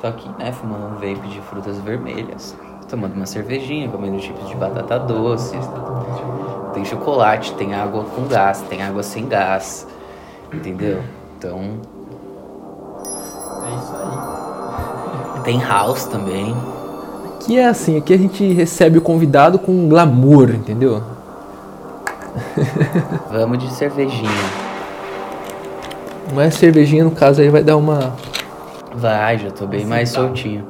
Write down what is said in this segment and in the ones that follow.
Tô aqui, né, fumando um vape de frutas vermelhas. Tomando uma cervejinha, comendo chips de batata doce. Tem chocolate, tem água com gás, tem água sem gás. Entendeu? Então. É isso aí. Tem house também. Aqui é assim, aqui a gente recebe o convidado com glamour, entendeu? Vamos de cervejinha. Mas cervejinha, no caso, aí vai dar uma. Vai, já tô bem mais soltinho.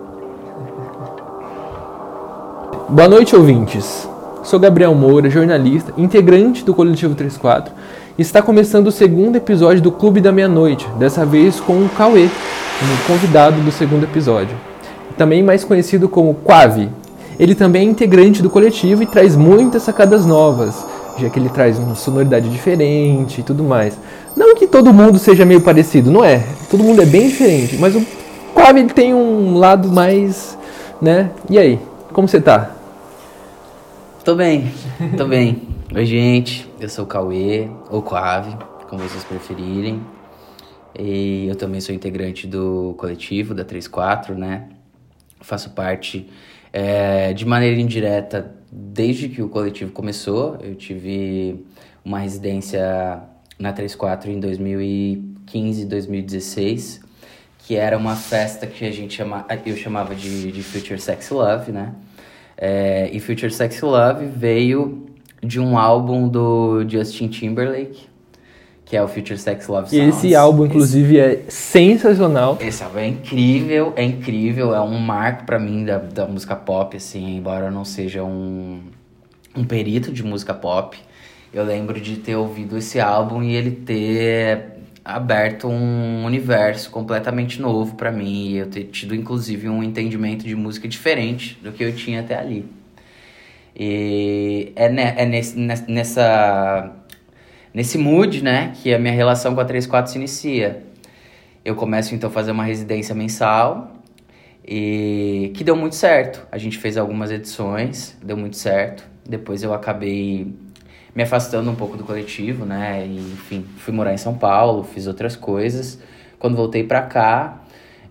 Boa noite, ouvintes. Sou Gabriel Moura, jornalista, integrante do Coletivo 34, e está começando o segundo episódio do Clube da Meia-Noite, dessa vez com o Cauê, um convidado do segundo episódio. Também mais conhecido como Quave. Ele também é integrante do coletivo e traz muitas sacadas novas, já que ele traz uma sonoridade diferente e tudo mais. Não que todo mundo seja meio parecido, não é. Todo mundo é bem diferente, mas o Quave ele tem um lado mais, né? E aí, como você tá? Tô bem, tô bem. Oi, gente. Eu sou o Cauê, ou Quave, como vocês preferirem. E eu também sou integrante do coletivo da 34, né? Faço parte é, de maneira indireta desde que o coletivo começou. Eu tive uma residência na 34 em 2015, 2016, que era uma festa que a gente chama, eu chamava de, de Future Sex Love, né? É, e Future Sex Love veio de um álbum do Justin Timberlake, que é o Future Sex Love E Sounds. esse álbum, inclusive, é sensacional. Esse álbum é incrível, é incrível, é um marco pra mim da, da música pop, assim, embora eu não seja um, um perito de música pop. Eu lembro de ter ouvido esse álbum e ele ter aberto um universo completamente novo pra mim. E eu ter tido, inclusive, um entendimento de música diferente do que eu tinha até ali. E é, ne- é nesse, nes- nessa, nesse mood, né, que a minha relação com a 34 se inicia. Eu começo então a fazer uma residência mensal e que deu muito certo. A gente fez algumas edições, deu muito certo. Depois eu acabei me afastando um pouco do coletivo, né? E, enfim, fui morar em São Paulo, fiz outras coisas. Quando voltei pra cá,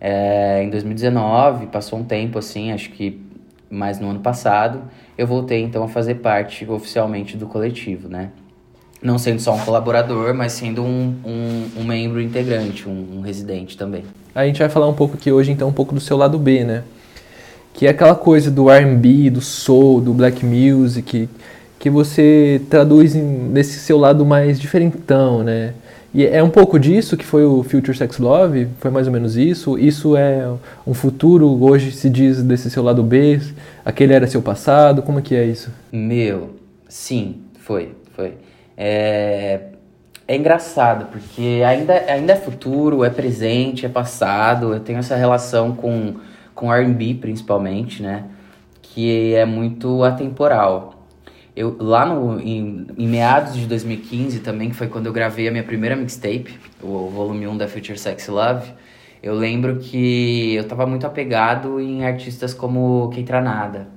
é, em 2019, passou um tempo assim, acho que mais no ano passado, eu voltei então a fazer parte oficialmente do coletivo, né? Não sendo só um colaborador, mas sendo um, um, um membro integrante, um, um residente também. A gente vai falar um pouco aqui hoje, então, um pouco do seu lado B, né? Que é aquela coisa do R&B, do soul, do black music, que você traduz em- nesse seu lado mais diferentão, né? E é um pouco disso que foi o Future Sex Love? Foi mais ou menos isso? Isso é um futuro, hoje se diz desse seu lado B? Aquele era seu passado? Como é que é isso? Meu, sim, foi, foi. É, é engraçado, porque ainda, ainda é futuro, é presente, é passado. Eu tenho essa relação com, com R&B, principalmente, né? Que é muito atemporal. Eu, lá no, em, em meados de 2015 também, que foi quando eu gravei a minha primeira mixtape, o volume 1 da Future Sex Love, eu lembro que eu tava muito apegado em artistas como Keitranada,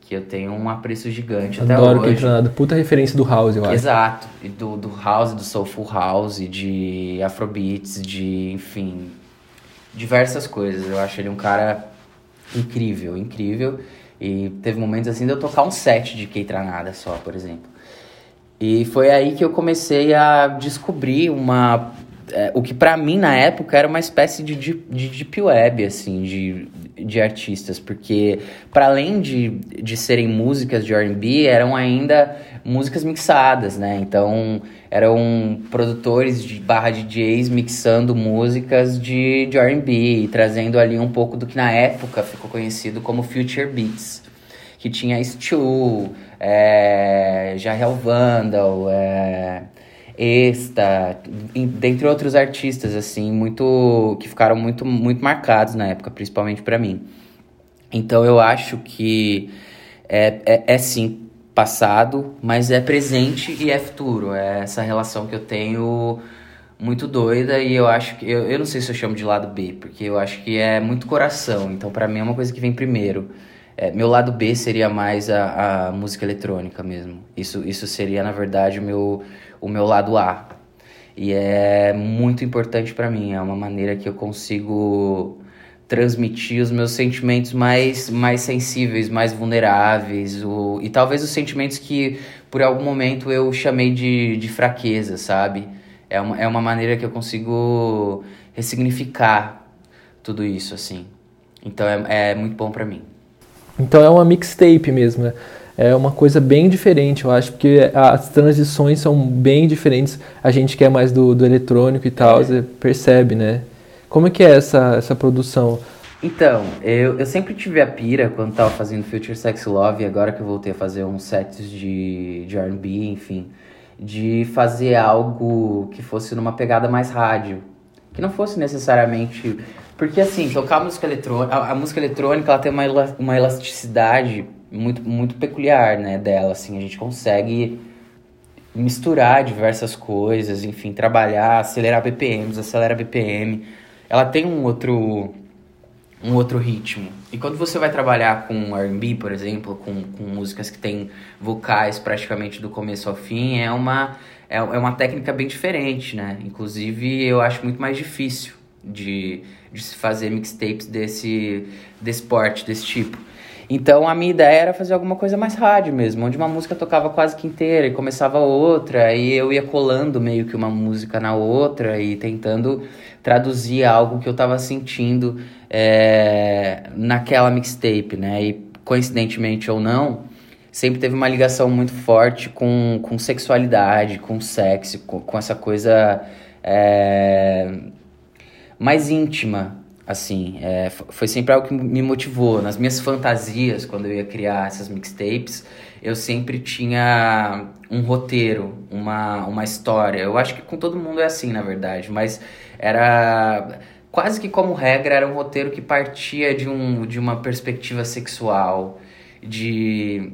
que eu tenho um apreço gigante até Adoro hoje. que entra Puta referência do House, eu acho. Exato. E do, do house, do soulful house, de afrobeats, de, enfim, diversas coisas. Eu acho ele um cara incrível, incrível. E teve momentos assim de eu tocar um set de Keitranada só, por exemplo. E foi aí que eu comecei a descobrir uma... é, o que pra mim na época era uma espécie de, de, de deep web, assim, de, de artistas. Porque para além de, de serem músicas de R&B, eram ainda músicas mixadas, né? Então eram produtores de barra DJs mixando músicas de, de R&B trazendo ali um pouco do que na época ficou conhecido como Future Beats que tinha Stu, é, Jarrell Vandal, é, Esta, dentre outros artistas, assim, muito que ficaram muito, muito marcados na época, principalmente pra mim. Então eu acho que é, é, é sim passado, mas é presente e é futuro. É essa relação que eu tenho muito doida e eu acho que. Eu, eu não sei se eu chamo de lado B, porque eu acho que é muito coração. Então, pra mim, é uma coisa que vem primeiro. É, meu lado B seria mais a, a música eletrônica mesmo. Isso, isso seria, na verdade, o meu, o meu lado A. E é muito importante pra mim. É uma maneira que eu consigo transmitir os meus sentimentos mais, mais sensíveis, mais vulneráveis, o, e talvez os sentimentos que por algum momento eu chamei de, de fraqueza, sabe? É uma, é uma maneira que eu consigo ressignificar tudo isso, assim. Então é, é muito bom para mim. Então é uma mixtape mesmo, né? É uma coisa bem diferente, eu acho, porque as transições são bem diferentes. A gente que é mais do, do eletrônico e tal, é. você percebe, né? Como é que é essa, essa produção? Então, eu, eu sempre tive a pira quando tava fazendo Future Sex Love, e agora que eu voltei a fazer uns sets de, de R&B, enfim, de fazer algo que fosse numa pegada mais rádio. Que não fosse necessariamente... Porque, assim, tocar música eletrônica... A, a música eletrônica, ela tem uma, uma elasticidade muito, muito peculiar, né, dela, assim. A gente consegue misturar diversas coisas, enfim, trabalhar, acelerar BPMs, acelera BPM ela tem um outro um outro ritmo. E quando você vai trabalhar com R&B, por exemplo, com, com músicas que tem vocais praticamente do começo ao fim, é uma é, é uma técnica bem diferente, né? Inclusive, eu acho muito mais difícil de, de se fazer mixtapes desse, desse porte, desse tipo. Então a minha ideia era fazer alguma coisa mais rádio mesmo, onde uma música tocava quase que inteira e começava outra, e eu ia colando meio que uma música na outra e tentando traduzir algo que eu tava sentindo é, naquela mixtape, né? E coincidentemente ou não, sempre teve uma ligação muito forte com, com sexualidade, com sexo, com, com essa coisa é, mais íntima assim, é, foi sempre algo que me motivou. Nas minhas fantasias, quando eu ia criar essas mixtapes, eu sempre tinha um roteiro, uma, uma história. Eu acho que com todo mundo é assim, na verdade, mas era quase que como regra era um roteiro que partia de, um, de uma perspectiva sexual, de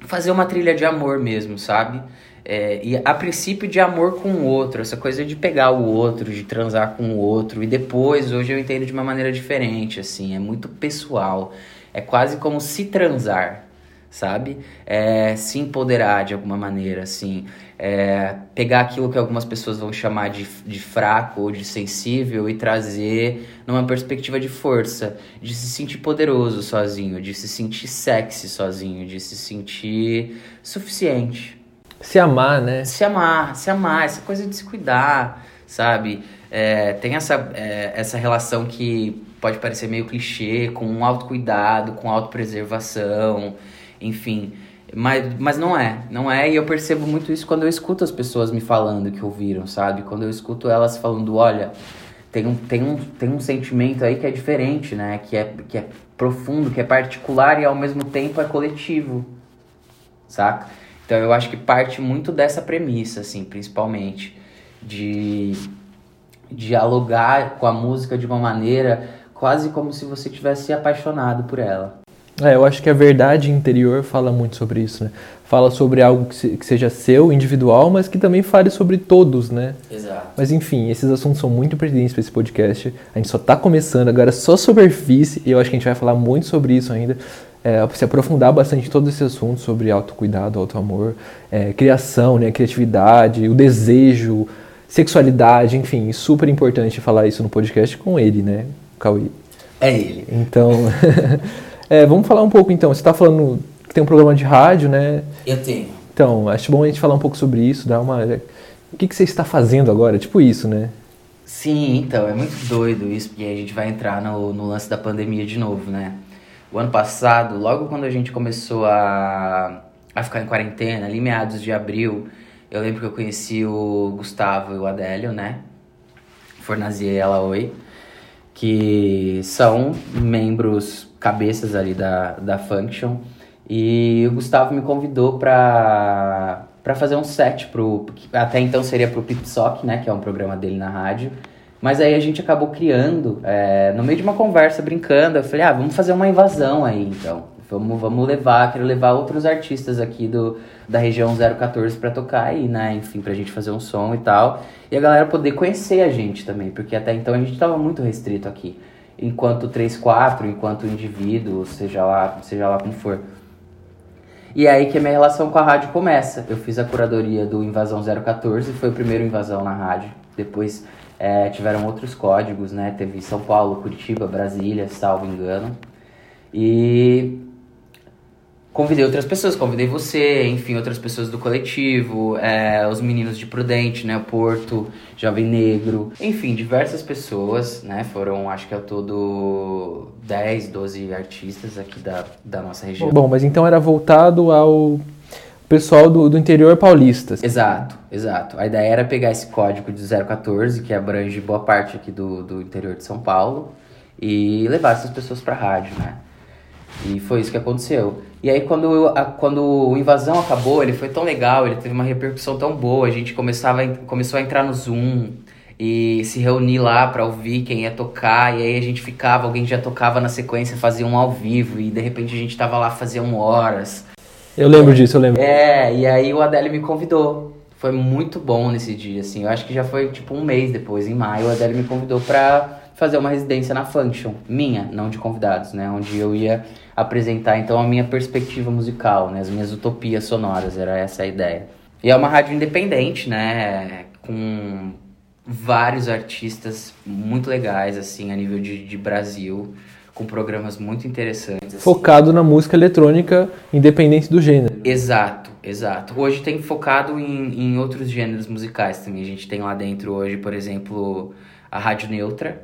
fazer uma trilha de amor mesmo, sabe? É, e a princípio de amor com o outro, essa coisa de pegar o outro, de transar com o outro, e depois, hoje eu entendo de uma maneira diferente, assim, é muito pessoal. É quase como se transar, sabe? É, se empoderar de alguma maneira, assim. É, pegar aquilo que algumas pessoas vão chamar de, de fraco ou de sensível e trazer numa perspectiva de força, de se sentir poderoso sozinho, de se sentir sexy sozinho, de se sentir suficiente. Se amar, né? Se amar, se amar, essa coisa de se cuidar, sabe? É, tem essa, é, essa relação que pode parecer meio clichê, com autocuidado, com autopreservação, enfim. Mas, mas não é, não é, e eu percebo muito isso quando eu escuto as pessoas me falando que ouviram, sabe? Quando eu escuto elas falando, olha, tem um, tem um, tem um sentimento aí que é diferente, né? Que é, que é profundo, que é particular e ao mesmo tempo é coletivo, saca? Então eu acho que parte muito dessa premissa, assim, principalmente, de dialogar com a música de uma maneira quase como se você tivesse apaixonado por ela. É, eu acho que a verdade interior fala muito sobre isso, né? Fala sobre algo que, se, que, seja seu, individual, mas que também fale sobre todos, né? Exato. Mas enfim, esses assuntos são muito pertinentes para esse podcast. A gente só está começando, agora só superfície, e eu acho que a gente vai falar muito sobre isso ainda é, se aprofundar bastante em todos esses assuntos sobre autocuidado, autoamor, é, criação, né, criatividade, o desejo, sexualidade, enfim, super importante falar isso no podcast com ele, né, Cauê? É ele. Então, é, vamos falar um pouco então, você está falando que tem um programa de rádio, né? Eu tenho. Então, acho bom a gente falar um pouco sobre isso, dar uma... O que, que você está fazendo agora? Tipo isso, né? Sim, então, é muito doido isso, porque a gente vai entrar no, no lance da pandemia de novo, né? O ano passado, logo quando a gente começou a, a ficar em quarentena, ali meados de abril, eu lembro que eu conheci o Gustavo e o Adélio, né? Fornazier e ela Oi, que são membros, cabeças ali da, da Function. E o Gustavo me convidou pra, pra fazer um set pro. Até então seria pro Pipsock, né? Que é um programa dele na rádio. Mas aí a gente acabou criando, é, no meio de uma conversa, brincando, eu falei, ah, vamos fazer uma invasão aí, então. Vamos, vamos levar, quero levar outros artistas aqui do, da região 014 para tocar aí, né? Enfim, pra gente fazer um som e tal. E a galera poder conhecer a gente também, porque até então a gente tava muito restrito aqui. Enquanto 3-4, enquanto indivíduo, seja lá, seja lá como for. E é aí que a minha relação com a rádio começa. Eu fiz a curadoria do Invasão 014, foi o primeiro Invasão na rádio. Depois É, tiveram outros códigos, né? Teve São Paulo, Curitiba, Brasília, salvo engano. E convidei outras pessoas, convidei você, enfim, outras pessoas do coletivo, é, os meninos de Prudente, né, Porto, Jovem Negro, enfim, diversas pessoas, né, foram acho que ao todo 10, 12 artistas aqui da, da nossa região. Bom, mas então era voltado ao pessoal do, do interior paulista. Exato, exato. A ideia era pegar esse código de 014, que abrange boa parte aqui do, do interior de São Paulo, e levar essas pessoas pra rádio, né. E foi isso que aconteceu. E aí quando, a, quando o Invasão acabou, ele foi tão legal, ele teve uma repercussão tão boa, a gente começava, começou a entrar no Zoom e se reunir lá para ouvir quem ia tocar, e aí a gente ficava, alguém já tocava na sequência, fazia um ao vivo, e de repente a gente tava lá, um horas. Eu lembro disso, eu lembro. É, e aí o Adélio me convidou. Foi muito bom nesse dia, assim. Eu acho que já foi tipo um mês depois, em maio, o Adélio me convidou pra fazer uma residência na Function, minha, não de convidados, né? Onde eu ia apresentar então a minha perspectiva musical, né? As minhas utopias sonoras, era essa a ideia. E é uma rádio independente, né? Com vários artistas muito legais, assim, a nível de, de Brasil, com programas muito interessantes. Assim. Focado na música eletrônica, independente do gênero. Exato, exato. Hoje tem focado em, em outros gêneros musicais também. A gente tem lá dentro hoje, por exemplo, a Rádio Neutra,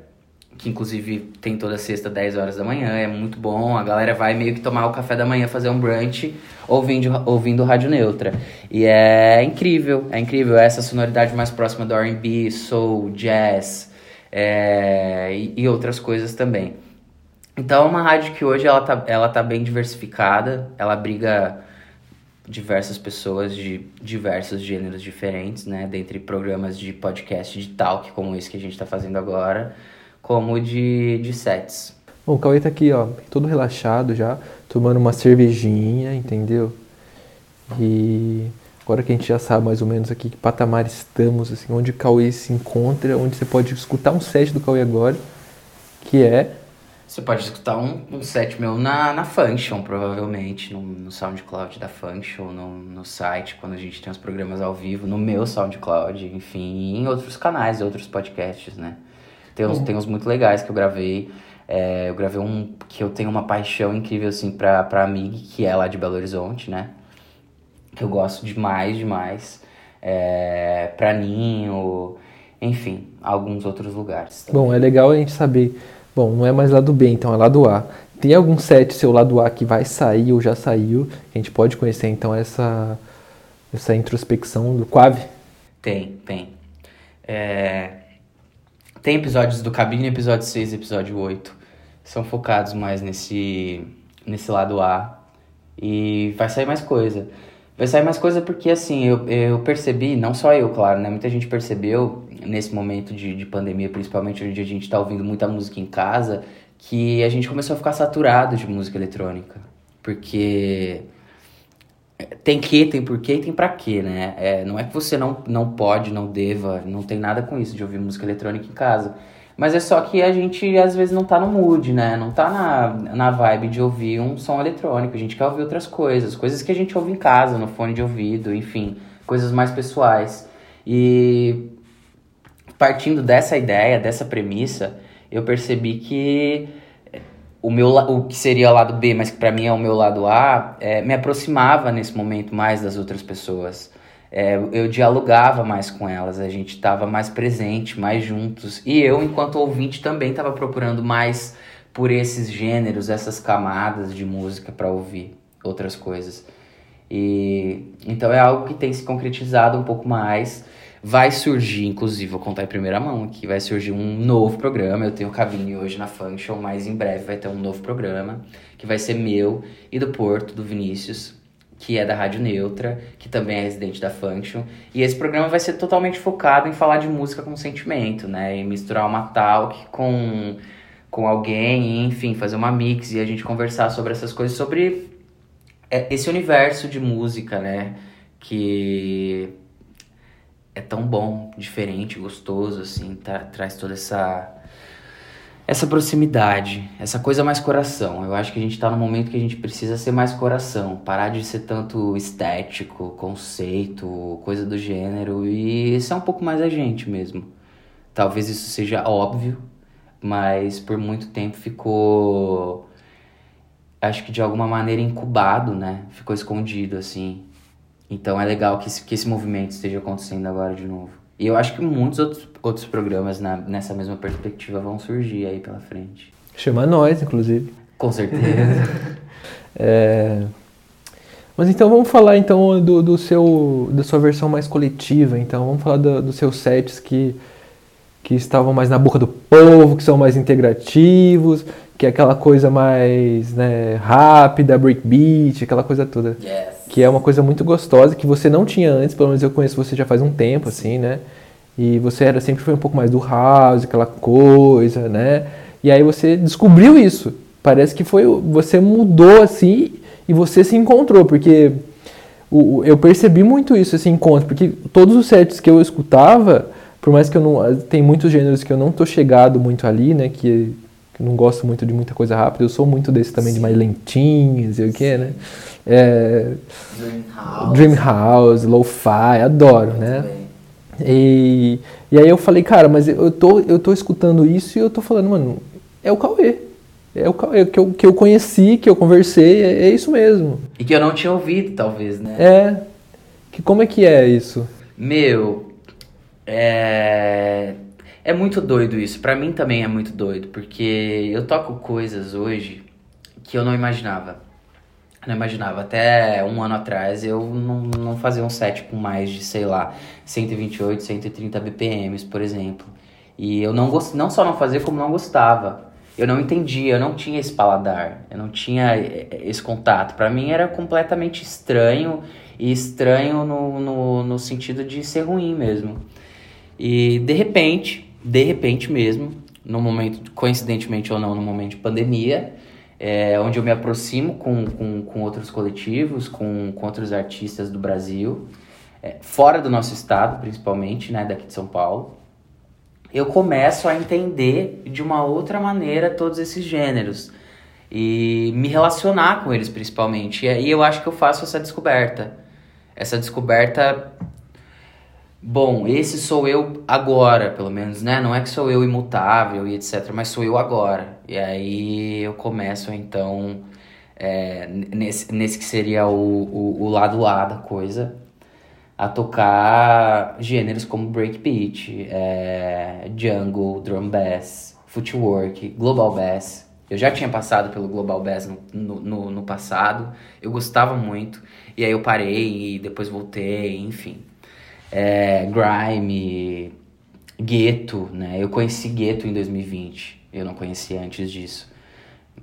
que inclusive tem toda sexta 10 horas da manhã, é muito bom. A galera vai meio que tomar o café da manhã, fazer um brunch, ouvindo, ouvindo Rádio Neutra. E é incrível, é incrível. Essa sonoridade mais próxima do R&B, soul, jazz é, e, e, outras coisas também. Então é uma rádio que hoje ela tá, ela tá bem diversificada, ela abriga diversas pessoas de diversos gêneros diferentes, né? Dentre programas de podcast de talk, como esse que a gente está fazendo agora, como de, de sets. Bom, o Cauê tá aqui, ó, todo relaxado já, tomando uma cervejinha, entendeu? E agora que a gente já sabe mais ou menos aqui que patamar estamos, assim, onde o Cauê se encontra, onde você pode escutar um set do Cauê agora, que é... Você pode escutar um, um set meu na, na Function, provavelmente, no, no SoundCloud da Function, no, no site, quando a gente tem os programas ao vivo, no meu SoundCloud, enfim, em outros canais, outros podcasts, né? Tem uns, uhum. tem uns muito legais que eu gravei. É, eu gravei um que eu tenho uma paixão incrível, assim, pra, pra Mig, que é lá de Belo Horizonte, né? Que eu gosto demais, demais. É, pra Ninho, enfim, alguns outros lugares. Também. Bom, é legal a gente saber. Bom, não é mais lado B, então é lado A. Tem algum set seu lado A que vai sair ou já saiu? A gente pode conhecer então essa, essa introspecção do Quave? Tem, tem. É, tem episódios do Cabine, episódio 6 e episódio 8. São focados mais nesse, nesse lado A. E vai sair mais coisa. Vai sair mais coisa porque, assim, eu, eu percebi, não só eu, claro, né? Muita gente percebeu nesse momento de, de pandemia, principalmente onde a gente tá ouvindo muita música em casa, que a gente começou a ficar saturado de música eletrônica. Porque tem que, tem porquê e tem pra quê, né? É, não é que você não, não pode, não deva, não tem nada com isso de ouvir música eletrônica em casa. Mas é só que a gente às vezes não tá no mood, né? Não tá na, na vibe de ouvir um som eletrônico. A gente quer ouvir outras coisas, coisas que a gente ouve em casa, no fone de ouvido, enfim, coisas mais pessoais. E partindo dessa ideia, dessa premissa, eu percebi que o meu o que seria o lado B, mas que para mim é o meu lado A, é, me aproximava nesse momento mais das outras pessoas. É, eu dialogava mais com elas, a gente estava mais presente, mais juntos. E eu, enquanto ouvinte, também estava procurando mais por esses gêneros, essas camadas de música para ouvir outras coisas. E então é algo que tem se concretizado um pouco mais. Vai surgir, inclusive, vou contar em primeira mão aqui, vai surgir um novo programa. Eu tenho cabine hoje na Function, mas em breve vai ter um novo programa que vai ser meu e do Porto, do Vinícius, que é da Rádio Neutra, que também é residente da Function. E esse programa vai ser totalmente focado em falar de música com sentimento, né? E misturar uma talk com, com alguém, enfim, fazer uma mix e a gente conversar sobre essas coisas, sobre é, esse universo de música, né? Que é tão bom, diferente, gostoso, assim, tra traz toda essa essa proximidade, essa coisa mais coração. Eu acho que a gente tá num momento que a gente precisa ser mais coração, parar de ser tanto estético, conceito, coisa do gênero e ser um pouco mais a gente mesmo. talvez isso seja óbvio, mas por muito tempo ficou acho que de alguma maneira incubado, né? Ficou escondido assim. Então é legal que esse, que esse movimento esteja acontecendo agora de novo. E eu acho que muitos outros, outros programas na, nessa mesma perspectiva vão surgir aí pela frente. Chama nós, inclusive. Com certeza. é... Mas então vamos falar então do, do seu da sua versão mais coletiva. Então vamos falar do, dos seus sets que que estavam mais na boca do povo, que são mais integrativos, que é aquela coisa mais né, rápida, breakbeat, aquela coisa toda. Yes. Que é uma coisa muito gostosa, que você não tinha antes, pelo menos eu conheço você já faz um tempo, assim, né? E você era sempre foi um pouco mais do house, aquela coisa, né? E aí você descobriu isso. Parece que foi você mudou assim e você se encontrou, porque o, eu percebi muito isso esse encontro, porque todos os sets que eu escutava, por mais que eu não tem muitos gêneros que eu não tô chegado muito ali, né, que, que não gosto muito de muita coisa rápida, eu sou muito desse também Sim. de mais lentinhos e o que, né? É, Dream House, Dream House lo-fi, adoro, né? Bem. E, e aí eu falei, cara, mas eu tô, eu tô escutando isso e eu tô falando, mano, é o Cauê. É o Cauê que eu, que eu conheci, que eu conversei, é, é isso mesmo. E que eu não tinha ouvido, talvez, né? É. Que, como é que é isso? Meu, é. É muito doido isso. Para mim também é muito doido, porque eu toco coisas hoje que eu não imaginava. Não imaginava. Até um ano atrás eu não, não fazia um set com mais de, sei lá, 128, 130 BPMs, por exemplo. E eu não gost... não só não fazia, como não gostava. Eu não entendia, eu não tinha esse paladar, eu não tinha eh, eh, esse contato. Para mim era completamente estranho, e estranho no, no, no sentido de ser ruim mesmo. E de repente, de repente mesmo, no momento, coincidentemente ou não, no momento de pandemia, é, onde eu me aproximo com, com, com outros coletivos, com, com outros artistas do Brasil, é, fora do nosso estado, principalmente, né, daqui de São Paulo, eu começo a entender de uma outra maneira todos esses gêneros e me relacionar com eles principalmente. E aí eu acho que eu faço essa descoberta. Essa descoberta bom, esse sou eu agora, pelo menos, né? Não é que sou eu imutável e etc, mas sou eu agora. E aí eu começo, então, é, nesse, nesse que seria o, o, o, lado A da coisa, a tocar gêneros como breakbeat, é, jungle, drum bass, footwork, global bass. Eu já tinha passado pelo Global Bass no, no, no passado, eu gostava muito, e aí eu parei e depois voltei, enfim é, grime, gueto, né? Eu conheci gueto em 2020, eu não conhecia antes disso.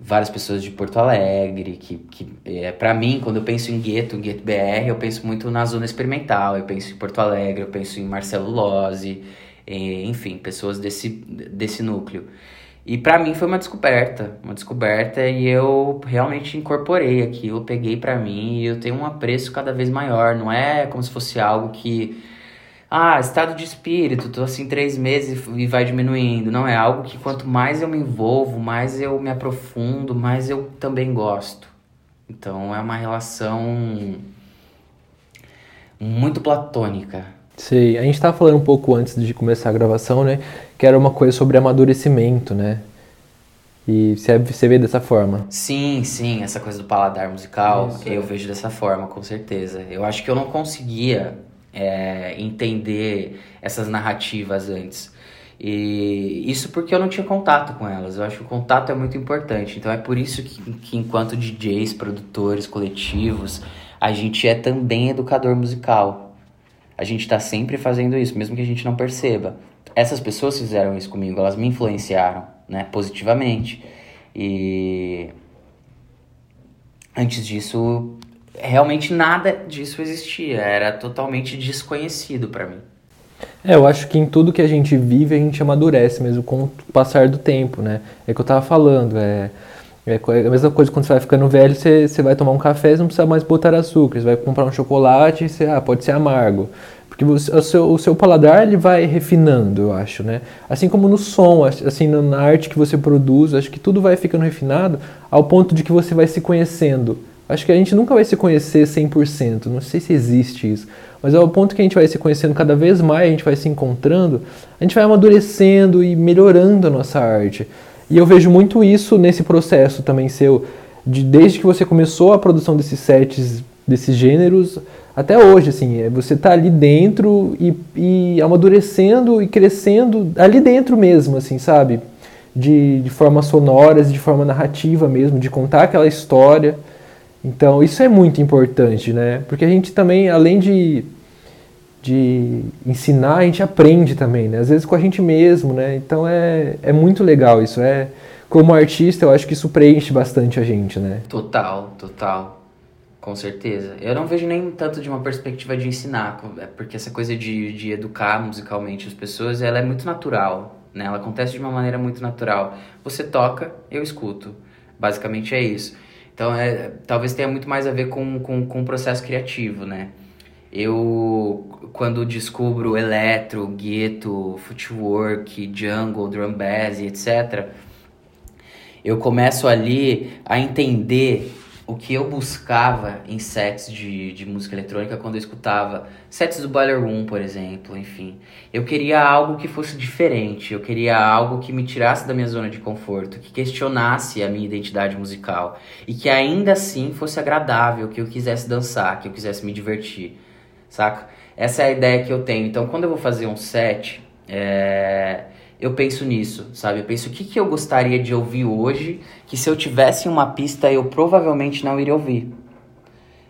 Várias pessoas de Porto Alegre, que, que é, para mim, quando eu penso em gueto, gueto BR, eu penso muito na zona experimental, eu penso em Porto Alegre, eu penso em Marcelo Lose, enfim, pessoas desse, desse núcleo. E para mim foi uma descoberta, uma descoberta e eu realmente incorporei aquilo, peguei para mim e eu tenho um apreço cada vez maior. Não é como se fosse algo que ah, estado de espírito, tô assim três meses e vai diminuindo. Não, é algo que quanto mais eu me envolvo, mais eu me aprofundo, mais eu também gosto. Então é uma relação muito platônica. Sei, a gente estava falando um pouco antes de começar a gravação, né? Que era uma coisa sobre amadurecimento, né? E você vê dessa forma? Sim, sim, essa coisa do paladar musical, Isso, eu é. vejo dessa forma, com certeza. Eu acho que eu não conseguia é, entender essas narrativas antes. E isso porque eu não tinha contato com elas. Eu acho que o contato é muito importante. Então é por isso que, que enquanto DJs, produtores, coletivos, a gente é também educador musical. A gente está sempre fazendo isso, mesmo que a gente não perceba. Essas pessoas fizeram isso comigo, elas me influenciaram, né, positivamente. E antes disso, realmente nada disso existia, era totalmente desconhecido para mim. É, eu acho que em tudo que a gente vive a gente amadurece mesmo com o passar do tempo, né? É que eu tava falando, é, é a mesma coisa quando você vai ficando velho, você, você vai tomar um café, você não precisa mais botar açúcar, você vai comprar um chocolate, você, ah, pode ser amargo. Porque você, o, seu, o seu paladar ele vai refinando, eu acho, né? Assim como no som, assim na arte que você produz, acho que tudo vai ficando refinado ao ponto de que você vai se conhecendo Acho que a gente nunca vai se conhecer 100%, não sei se existe isso, mas ao ponto que a gente vai se conhecendo cada vez mais, a gente vai se encontrando, a gente vai amadurecendo e melhorando a nossa arte. E eu vejo muito isso nesse processo também seu, de desde que você começou a produção desses sets, desses gêneros, até hoje, assim, é você tá ali dentro e, e amadurecendo e crescendo ali dentro mesmo, assim, sabe? De, de formas sonoras, de forma narrativa mesmo, de contar aquela história. Então, isso é muito importante, né? Porque a gente também, além de, de ensinar, a gente aprende também, né? Às vezes com a gente mesmo, né? Então, é, é muito legal isso. É, como artista, eu acho que isso preenche bastante a gente, né? Total, total. Com certeza. Eu não vejo nem tanto de uma perspectiva de ensinar, é porque essa coisa de, de educar musicalmente as pessoas, ela é muito natural, né? Ela acontece de uma maneira muito natural. Você toca, eu escuto. Basicamente é isso. Então, é, talvez tenha muito mais a ver com, com, com o processo criativo, né? Eu, quando descubro eletro, gueto, footwork, jungle, drum bass, etc., eu começo ali a entender o que eu buscava em sets de, de música eletrônica quando eu escutava sets do Boiler Room, por exemplo, enfim. Eu queria algo que fosse diferente, eu queria algo que me tirasse da minha zona de conforto, que questionasse a minha identidade musical e que ainda assim fosse agradável, que eu quisesse dançar, que eu quisesse me divertir, saca? Essa é a ideia que eu tenho. Então, quando eu vou fazer um set, é eu penso nisso, sabe? Eu penso o que, que eu gostaria de ouvir hoje, que se eu tivesse uma pista eu provavelmente não iria ouvir.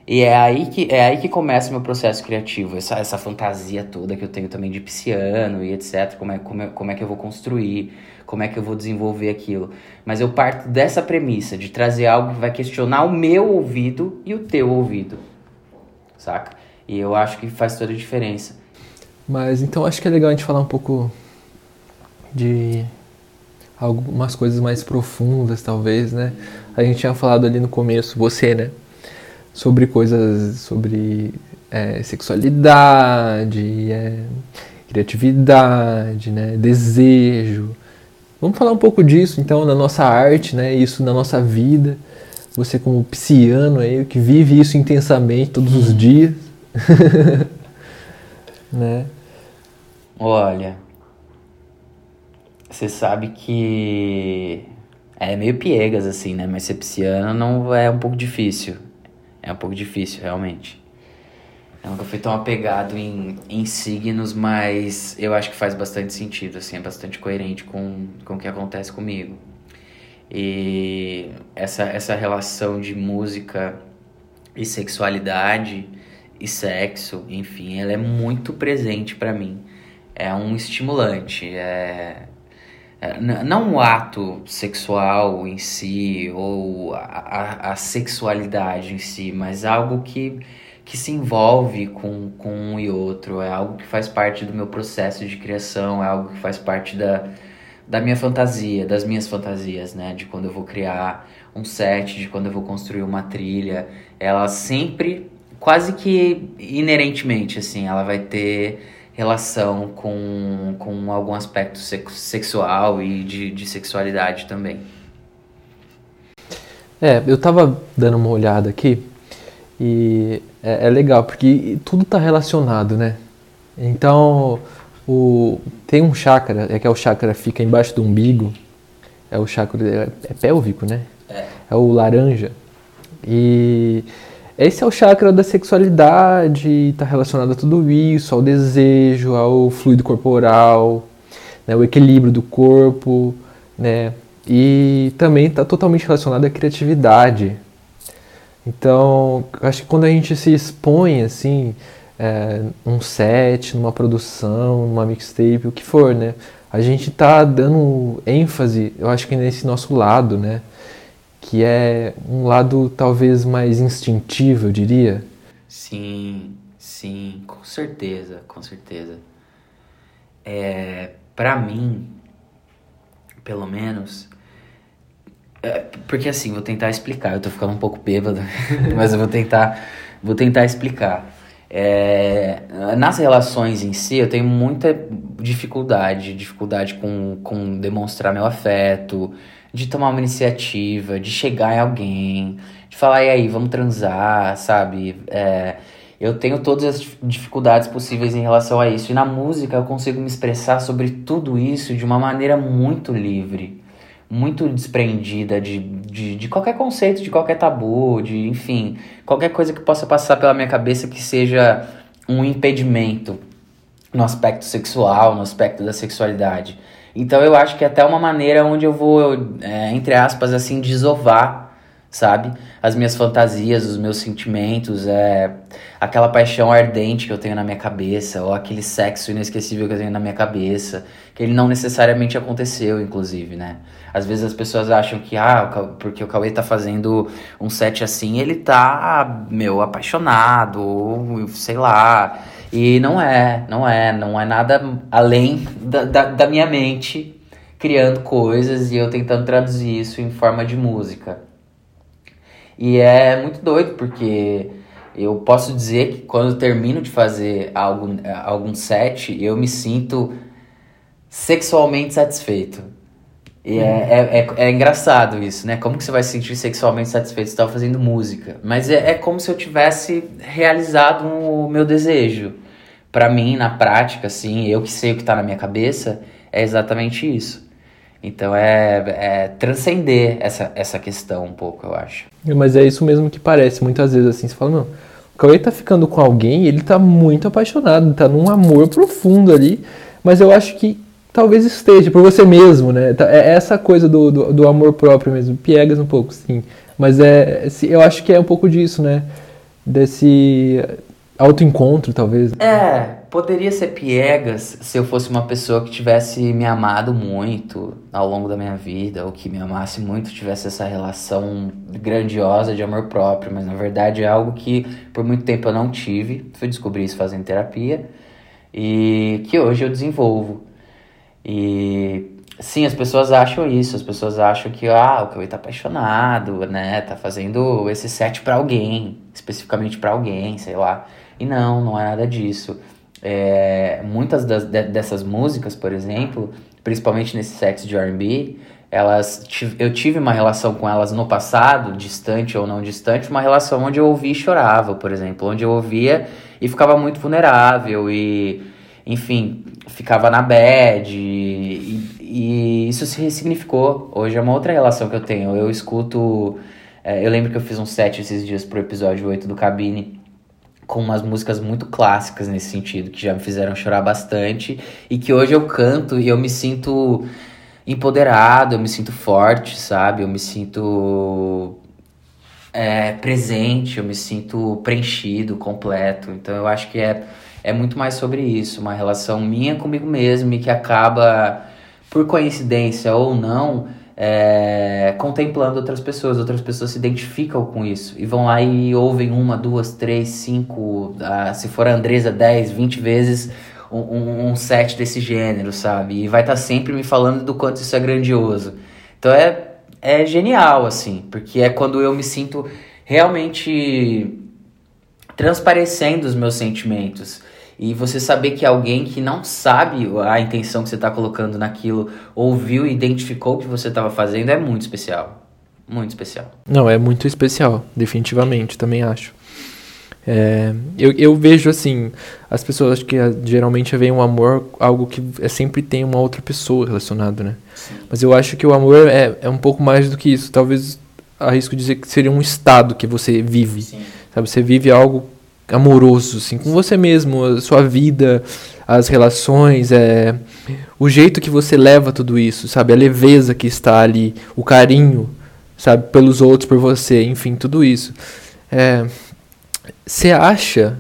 E é aí que, é aí que começa o meu processo criativo, essa, essa fantasia toda que eu tenho também de pisciano e etc. Como é, como, é, como é que eu vou construir, como é que eu vou desenvolver aquilo. Mas eu parto dessa premissa, de trazer algo que vai questionar o meu ouvido e o teu ouvido, saca? E eu acho que faz toda a diferença. Mas então acho que é legal a gente falar um pouco de algumas coisas mais profundas, talvez, né? A gente tinha falado ali no começo, você, né? Sobre coisas, sobre é, sexualidade, é, criatividade, né? Desejo. Vamos falar um pouco disso, então, na nossa arte, né? Isso na nossa vida. Você como pisciano aí, que vive isso intensamente todos os dias. né? Olha, você sabe que é meio piegas assim, né? Mas ser pisciano não é um pouco difícil. É um pouco difícil, realmente. Eu nunca fui tão apegado em, em signos, mas eu acho que faz bastante sentido, assim, é bastante coerente com, com o que acontece comigo. E essa, essa relação de música e sexualidade e sexo, enfim, ela é muito presente para mim. É um estimulante, é é, não o ato sexual em si ou a, a, sexualidade em si, mas algo que, que se envolve com, com um e outro, é algo que faz parte do meu processo de criação, é algo que faz parte da, da minha fantasia, das minhas fantasias, né? De quando eu vou criar um set, de quando eu vou construir uma trilha, ela sempre, quase que inerentemente, assim, ela vai ter relação com, com algum aspecto sexual e de, de sexualidade também. É, eu tava dando uma olhada aqui e é, é legal porque tudo tá relacionado, né? Então, o, tem um chakra, é que é o chakra fica embaixo do umbigo, é o chakra, é, é pélvico, né? É. é o laranja. E esse é o chakra da sexualidade, está relacionado a tudo isso, ao desejo, ao fluido corporal, né, o equilíbrio do corpo, né, e também está totalmente relacionado à criatividade. Então, acho que quando a gente se expõe assim, é, num set, numa produção, numa mixtape, o que for, né, a gente está dando ênfase, eu acho que nesse nosso lado, né, que é um lado talvez mais instintivo, eu diria. Sim, sim, com certeza, com certeza. É, para mim, pelo menos, é, porque assim, vou tentar explicar. Eu tô ficando um pouco bêbado, mas eu vou tentar, vou tentar explicar. É, nas relações em si, eu tenho muita dificuldade, dificuldade com, com demonstrar meu afeto, de tomar uma iniciativa, de chegar em alguém, de falar, e aí, vamos transar, sabe? É, eu tenho todas as dificuldades possíveis em relação a isso. E na música eu consigo me expressar sobre tudo isso de uma maneira muito livre, muito desprendida de, de, de qualquer conceito, de qualquer tabu, de enfim, qualquer coisa que possa passar pela minha cabeça que seja um impedimento no aspecto sexual, no aspecto da sexualidade. Então eu acho que é até uma maneira onde eu vou, é, entre aspas, assim, desovar sabe? As minhas fantasias, os meus sentimentos, é aquela paixão ardente que eu tenho na minha cabeça, ou aquele sexo inesquecível que eu tenho na minha cabeça, que ele não necessariamente aconteceu, inclusive, né? Às vezes as pessoas acham que, ah, porque o Cauê tá fazendo um set assim, ele tá, meu, apaixonado, ou sei lá. E não é, não é, não é nada além da, da, da minha mente criando coisas e eu tentando traduzir isso em forma de música. E é muito doido, porque eu posso dizer que quando eu termino de fazer algum, algum set, eu me sinto sexualmente satisfeito. E é, é, é, é, engraçado isso, né? Como que você vai se sentir sexualmente satisfeito se estava fazendo música? Mas é, é como se eu tivesse realizado o meu desejo. Para mim, na prática, assim, eu que sei o que tá na minha cabeça, é exatamente isso. Então é, é transcender essa, essa questão um pouco, eu acho. Mas é isso mesmo que parece, muitas vezes assim, você fala, não, o Cauê tá ficando com alguém, ele tá muito apaixonado, tá num amor profundo ali, mas eu acho que talvez esteja por você mesmo, né? Tá, é essa coisa do, do, do amor próprio mesmo, piegas um pouco, sim. Mas é, eu acho que é um pouco disso, né? Desse autoencontro, talvez. É, poderia ser piegas se eu fosse uma pessoa que tivesse me amado muito ao longo da minha vida, ou que me amasse muito, tivesse essa relação grandiosa de amor próprio, mas na verdade é algo que por muito tempo eu não tive, fui descobrir isso fazendo terapia, e que hoje eu desenvolvo. E sim, as pessoas acham isso, as pessoas acham que ah, o Cauê tá apaixonado, né? Tá fazendo esse set para alguém, especificamente para alguém, sei lá. E não, não é nada disso. É, muitas das, de, dessas músicas, por exemplo, principalmente nesse sexo de R&B, elas eu tive uma relação com elas no passado, distante ou não distante, uma relação onde eu ouvia e chorava, por exemplo, onde eu ouvia e ficava muito vulnerável e, enfim, ficava na bad e, e isso se ressignificou. Hoje é uma outra relação que eu tenho. Eu escuto, é, eu lembro que eu fiz um set esses dias pro episódio 8 do Cabine com umas músicas muito clássicas nesse sentido, que já me fizeram chorar bastante e que hoje eu canto e eu me sinto empoderado, eu me sinto forte, sabe? Eu me sinto é, presente, eu me sinto preenchido, completo. Então eu acho que é, é muito mais sobre isso, uma relação minha comigo mesmo e que acaba, por coincidência ou não, é, contemplando outras pessoas, outras pessoas se identificam com isso e vão lá e ouvem uma, duas, três, cinco, ah, se for a Andresa, dez, vinte vezes um, um, set desse gênero, sabe? E vai estar tá sempre me falando do quanto isso é grandioso. Então é, é genial, assim, porque é quando eu me sinto realmente transparecendo os meus sentimentos. E você saber que alguém que não sabe a intenção que você está colocando naquilo ouviu e identificou o que você estava fazendo é muito especial. Muito especial. Não, é muito especial, definitivamente, também acho. É, eu, eu vejo assim, as pessoas que geralmente veem o amor algo que é, sempre tem uma outra pessoa relacionado, né? Sim. Mas eu acho que o amor é, é um pouco mais do que isso. Talvez arrisco dizer que seria um estado que você vive. Sim. Sabe, você vive algo amoroso, assim, com você mesmo, a sua vida, as relações, é, o jeito que você leva tudo isso, sabe? A leveza que está ali, o carinho, sabe? Pelos outros, por você, enfim, tudo isso. É, você acha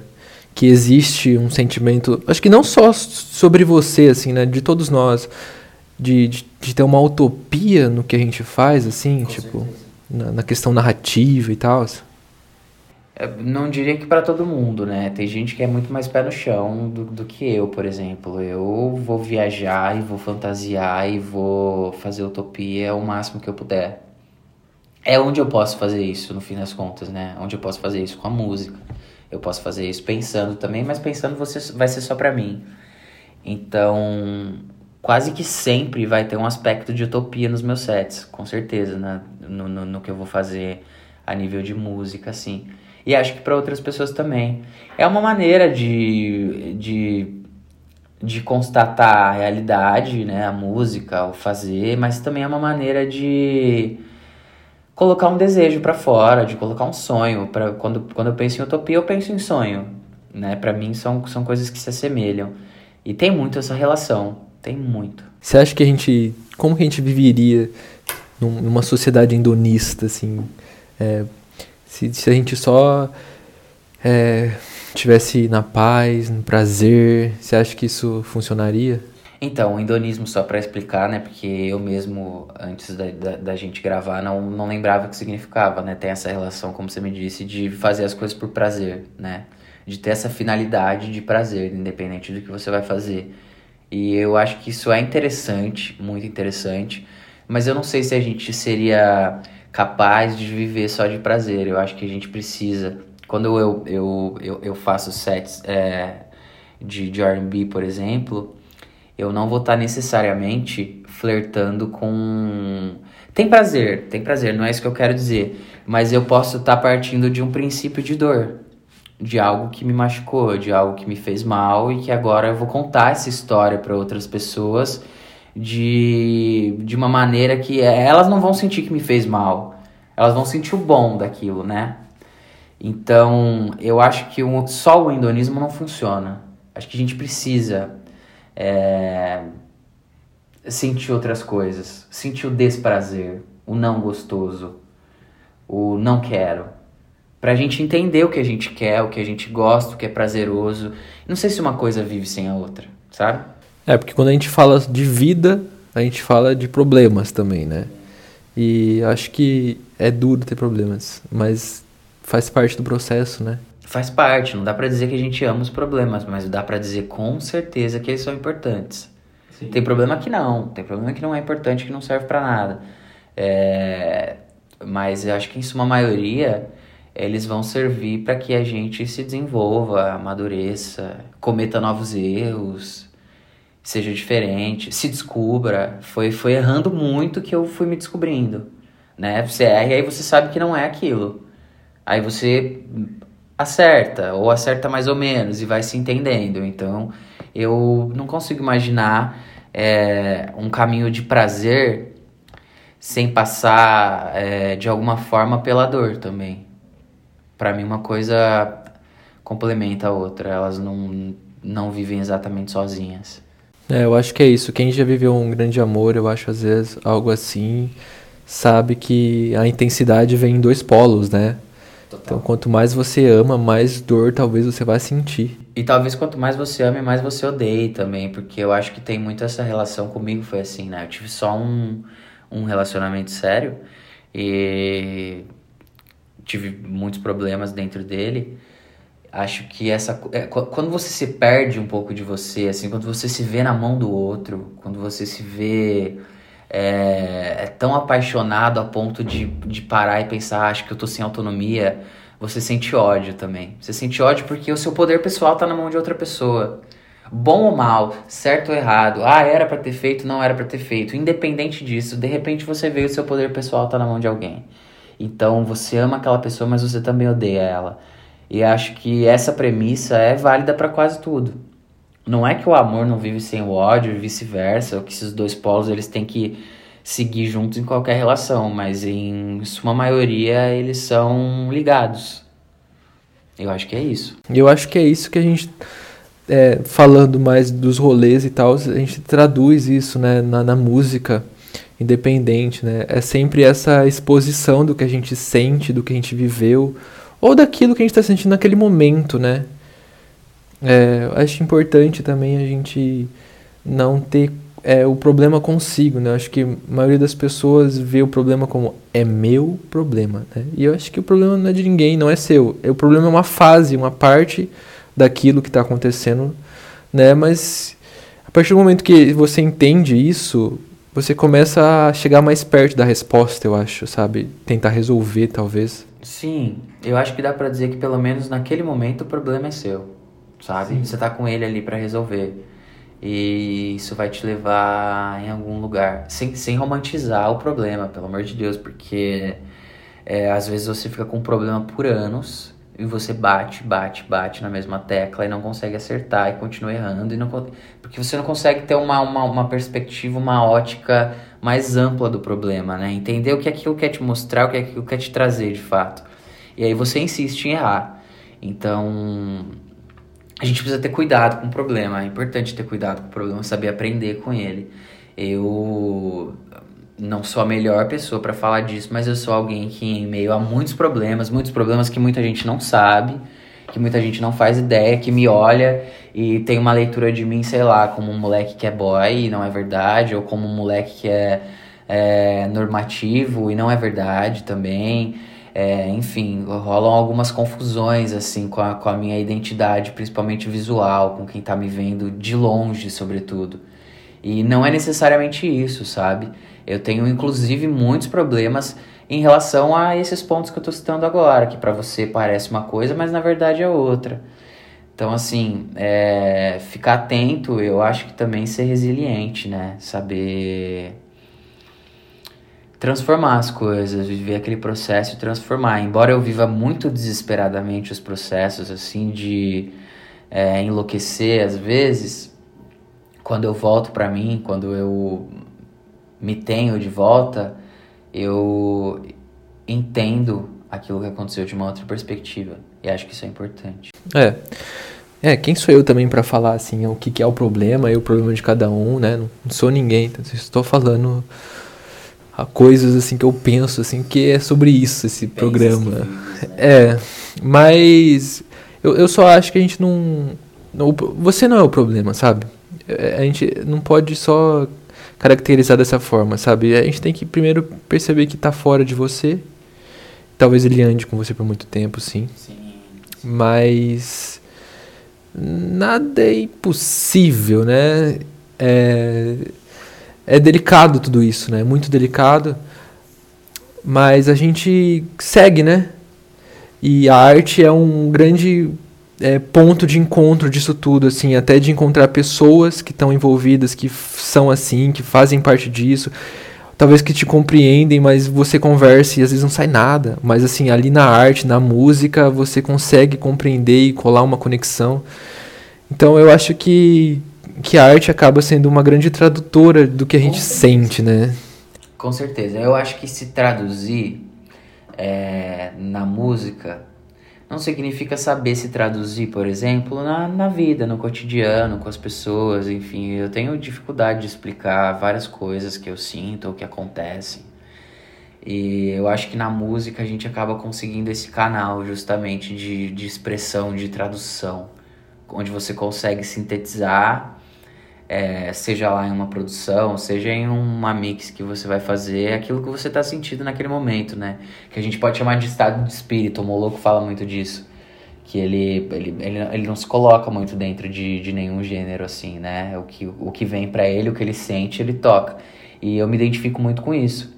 que existe um sentimento, acho que não só sobre você, assim, né? De todos nós, de, de, de ter uma utopia no que a gente faz, assim, com tipo, na, na questão narrativa e tal? Não diria que para todo mundo, né? Tem gente que é muito mais pé no chão do, do que eu, por exemplo. Eu vou viajar e vou fantasiar e vou fazer utopia o máximo que eu puder. É onde eu posso fazer isso, no fim das contas, né? Onde eu posso fazer isso com a música. Eu posso fazer isso pensando também, mas pensando você vai ser só para mim. Então, quase que sempre vai ter um aspecto de utopia nos meus sets, com certeza, né? no, no, no que eu vou fazer a nível de música, assim. E acho que para outras pessoas também. É uma maneira de, de, de constatar a realidade, né? A música, o fazer, mas também é uma maneira de colocar um desejo para fora, de colocar um sonho. Pra, quando, quando eu penso em utopia, eu penso em sonho. Né? Para mim são, são coisas que se assemelham. E tem muito essa relação. Tem muito. Você acha que a gente. Como que a gente viveria numa sociedade endonista, assim? É, se, se a gente só é, tivesse na paz, no prazer, você acha que isso funcionaria? Então, o hedonismo, só para explicar, né? Porque eu mesmo, antes da, da, da, gente gravar, não, não lembrava o que significava, né? Tem essa relação, como você me disse, de fazer as coisas por prazer, né? De ter essa finalidade de prazer, independente do que você vai fazer. E eu acho que isso é interessante, muito interessante, mas eu não sei se a gente seria capaz de viver só de prazer. Eu acho que a gente precisa. Quando eu, eu, eu, eu faço sets é, de, de RB, por exemplo, eu não vou estar necessariamente flertando com. Tem prazer, tem prazer, não é isso que eu quero dizer. Mas eu posso estar partindo de um princípio de dor de algo que me machucou, de algo que me fez mal e que agora eu vou contar essa história para outras pessoas de, de uma maneira que elas não vão sentir que me fez mal, elas vão sentir o bom daquilo, né? Então, eu acho que um, só o endonismo não funciona. Acho que a gente precisa é, sentir outras coisas, sentir o desprazer, o não gostoso, o não quero Pra gente entender o que a gente quer, o que a gente gosta, o que é prazeroso. Não sei se uma coisa vive sem a outra, sabe? É, porque quando a gente fala de vida, a gente fala de problemas também, né? E acho que é duro ter problemas, mas faz parte do processo, né? Faz parte, não dá para dizer que a gente ama os problemas, mas dá para dizer com certeza que eles são importantes. Sim. Tem problema que não, tem problema que não é importante, que não serve para nada. É... Mas eu acho que em suma maioria eles vão servir para que a gente se desenvolva, amadureça, cometa novos erros, seja diferente, se descubra. Foi, foi errando muito que eu fui me descobrindo, né? Você erra e aí você sabe que não é aquilo. Aí você acerta, ou acerta mais ou menos, e vai se entendendo. Então, eu não consigo imaginar é, um caminho de prazer sem passar, é, de alguma forma, pela dor também para mim uma coisa complementa a outra, elas não, não vivem exatamente sozinhas. É, eu acho que é isso. Quem já viveu um grande amor, eu acho às vezes algo assim, sabe que a intensidade vem em dois polos, né? Total. Então, quanto mais você ama, mais dor talvez você vai sentir. E talvez quanto mais você ame, mais você odeie também, porque eu acho que tem muito essa relação comigo, foi assim, né? Eu tive só um, um relacionamento sério e tive muitos problemas dentro dele. Acho que essa é, quando você se perde um pouco de você, assim, quando você se vê na mão do outro, quando você se vê é, é tão apaixonado a ponto de, de parar e pensar, ah, acho que eu tô sem autonomia, você sente ódio também. Você sente ódio porque o seu poder pessoal tá na mão de outra pessoa. Bom ou mal, certo ou errado, ah, era para ter feito, não era para ter feito. Independente disso, de repente você vê o seu poder pessoal tá na mão de alguém. Então você ama aquela pessoa, mas você também odeia ela. E acho que essa premissa é válida para quase tudo. Não é que o amor não vive sem o ódio e vice-versa, ou que esses dois polos eles têm que seguir juntos em qualquer relação, mas em sua maioria eles são ligados. Eu acho que é isso. Eu acho que é isso que a gente, é, falando mais dos rolês e tal, a gente traduz isso né, na, na música independente, né? É sempre essa exposição do que a gente sente, do que a gente viveu, ou daquilo que a gente está sentindo naquele momento, né? É, acho importante também a gente não ter é, o problema consigo, né? Acho que a maioria das pessoas vê o problema como é meu problema, né? E eu acho que o problema não é de ninguém, não é seu. O problema é uma fase, uma parte daquilo que está acontecendo, né? Mas a partir do momento que você entende isso, você começa a chegar mais perto da resposta, eu acho, sabe? Tentar resolver, talvez. Sim, eu acho que dá para dizer que pelo menos naquele momento o problema é seu, sabe? Sim. Você tá com ele ali para resolver. E isso vai te levar em algum lugar, sem, sem romantizar o problema, pelo amor de Deus, porque É, às vezes você fica com um problema por anos e você bate, bate, bate na mesma tecla e não consegue acertar e continua errando. E não, porque você não consegue ter uma, uma, uma perspectiva, uma ótica mais ampla do problema, né? Entender o que aquilo quer te mostrar, o que aquilo quer te trazer de fato. E aí você insiste em errar. Então, a gente precisa ter cuidado com o problema. É importante ter cuidado com o problema, saber aprender com ele. Eu não sou a melhor pessoa para falar disso, mas eu sou alguém que, em meio a muitos problemas, muitos problemas que muita gente não sabe, que muita gente não faz ideia, que me olha e tem uma leitura de mim, sei lá, como um moleque que é boy e não é verdade, ou como um moleque que é, é normativo e não é verdade também. É, enfim, rolam algumas confusões assim com a, com a minha identidade, principalmente visual, com quem tá me vendo de longe, sobretudo. E não é necessariamente isso, sabe? Eu tenho inclusive muitos problemas em relação a esses pontos que eu tô citando agora, que para você parece uma coisa, mas na verdade é outra. Então, assim, é, ficar atento, eu acho que também ser resiliente, né? Saber transformar as coisas, viver aquele processo e transformar. Embora eu viva muito desesperadamente os processos, assim, de é, enlouquecer às vezes, quando eu volto para mim, quando eu me tenho de volta, eu entendo aquilo que aconteceu de uma outra perspectiva. E acho que isso é importante. É. É, quem sou eu também para falar assim o que, que é o problema e o problema de cada um, né? Não, sou ninguém, então estou falando coisas assim que eu penso assim que é sobre isso esse programa. né? É, mas eu, eu só acho que a gente não, não, você não é o problema, sabe? É, a gente não pode só caracterizar dessa forma, sabe? A gente tem que primeiro perceber que está fora de você. Talvez ele ande com você por muito tempo, sim. sim. Mas nada é impossível, né? É, é delicado tudo isso, né? Muito delicado. Mas a gente segue, né? E a arte é um grande é, ponto de encontro disso tudo, assim, até de encontrar pessoas que estão envolvidas, que são assim, que fazem parte disso, talvez que te compreendem, mas você conversa e às vezes não sai nada. Mas assim, ali na arte, na música, você consegue compreender e colar uma conexão. Então eu acho que que a arte acaba sendo uma grande tradutora do que a gente sente, né? Com certeza. Eu acho que se traduzir é, na música não significa saber se traduzir, por exemplo, na, na vida, no cotidiano, com as pessoas, enfim. Eu tenho dificuldade de explicar várias coisas que eu sinto ou que acontecem. E eu acho que na música a gente acaba conseguindo esse canal justamente de, de expressão, de tradução, onde você consegue sintetizar é, seja lá em uma produção, seja em uma mix que você vai fazer, aquilo que você está sentindo naquele momento, né? Que a gente pode chamar de estado de espírito, o Moloco fala muito disso. Que ele, ele, ele, ele não se coloca muito dentro de, de nenhum gênero, assim, né? O que, o que vem para ele, o que ele sente, ele toca. E eu me identifico muito com isso.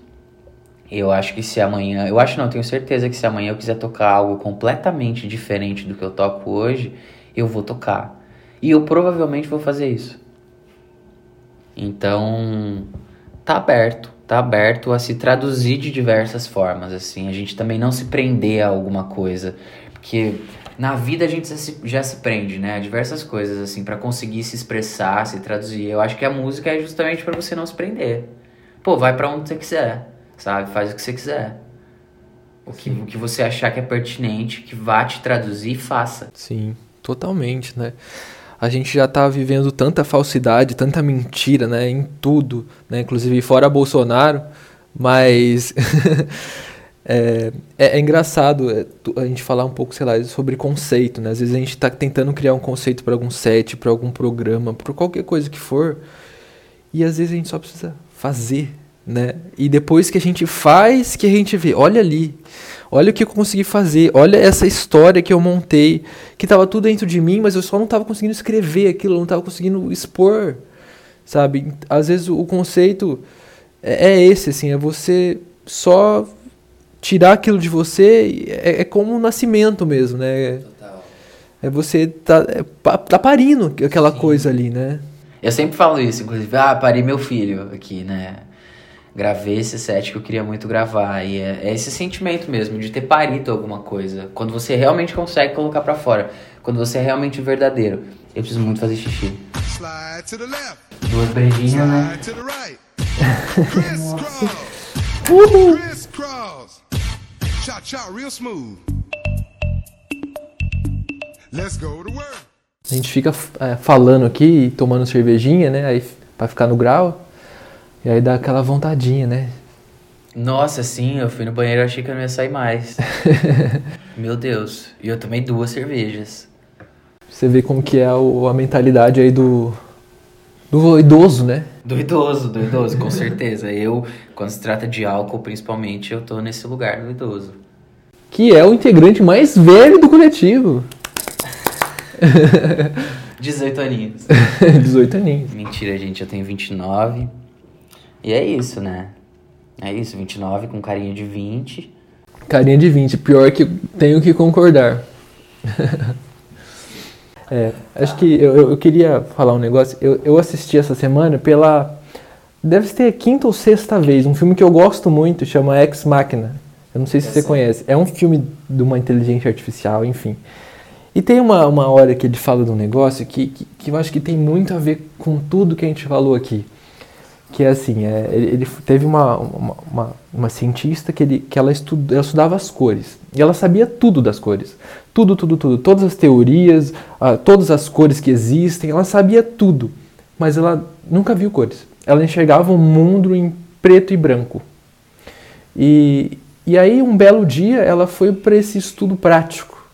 Eu acho que se amanhã, eu acho não, tenho certeza que se amanhã eu quiser tocar algo completamente diferente do que eu toco hoje, eu vou tocar. E eu provavelmente vou fazer isso. Então, tá aberto, tá aberto a se traduzir de diversas formas, assim, a gente também não se prender a alguma coisa, porque na vida a gente já se, já se prende, né, a diversas coisas, assim, para conseguir se expressar, se traduzir. Eu acho que a música é justamente para você não se prender. Pô, vai para onde você quiser, sabe? Faz o que você quiser. O que, o que você achar que é pertinente, que vá te traduzir, faça. Sim, totalmente, né? A gente já está vivendo tanta falsidade, tanta mentira, né, em tudo, né, inclusive fora Bolsonaro, mas é, é, é, engraçado é, a gente falar um pouco, sei lá, sobre conceito, né, às vezes a gente está tentando criar um conceito para algum set, para algum programa, para qualquer coisa que for, e às vezes a gente só precisa fazer, né, e depois que a gente faz, que a gente vê, olha ali, Olha o que eu consegui fazer, olha essa história que eu montei, que estava tudo dentro de mim, mas eu só não estava conseguindo escrever aquilo, não estava conseguindo expor, sabe? Às vezes o conceito é, é esse, assim, é você só tirar aquilo de você, é, é como um nascimento mesmo, né? Total. É você tá, é, tá parindo aquela Sim. coisa ali, né? Eu sempre falo isso, inclusive, ah, parei meu filho aqui, né? Gravei esse set que eu queria muito gravar. E é, é esse sentimento mesmo, de ter parido alguma coisa. Quando você realmente consegue colocar pra fora. Quando você é realmente verdadeiro. Eu preciso muito fazer xixi. Duas brejinhas, né? Right. Work. A gente fica é, falando aqui, e tomando cervejinha, né? Aí, pra ficar no grau. E aí dá aquela vontadinha, né? Nossa, sim, eu fui no banheiro e achei que eu não ia sair mais. Meu Deus. E eu tomei duas cervejas. Você vê como que é o- a mentalidade aí do, do idoso, né? Do idoso, do idoso, com certeza. Eu, quando se trata de álcool, principalmente, eu tô nesse lugar do idoso. Que é o integrante mais velho do coletivo. 18 aninhos. 18 aninhos. Mentira, gente, eu tenho 29. E é isso, né? É isso, 29 com carinha de 20. Carinha de 20, pior que tenho que concordar. é, acho que eu, eu- queria falar um negócio. Eu, eu assisti essa semana pela. Deve ser a quinta ou sexta vez, um filme que eu gosto muito, chama Ex Machina. Eu não sei se Eu você sei. conhece. É um filme de uma inteligência artificial, enfim. E tem uma, uma hora que ele fala de um negócio que, que, que eu acho que tem muito a ver com tudo que a gente falou aqui. Que é assim, é, ele, teve uma, uma, uma, uma cientista que, ele, que ela, estu, ela estudava as cores. E ela sabia tudo das cores. Tudo, tudo, tudo. Todas as teorias, todas as cores que existem, ela sabia tudo. Mas ela nunca viu cores. Ela enxergava o mundo em preto e branco. E, e aí, um belo dia, ela foi para esse estudo prático.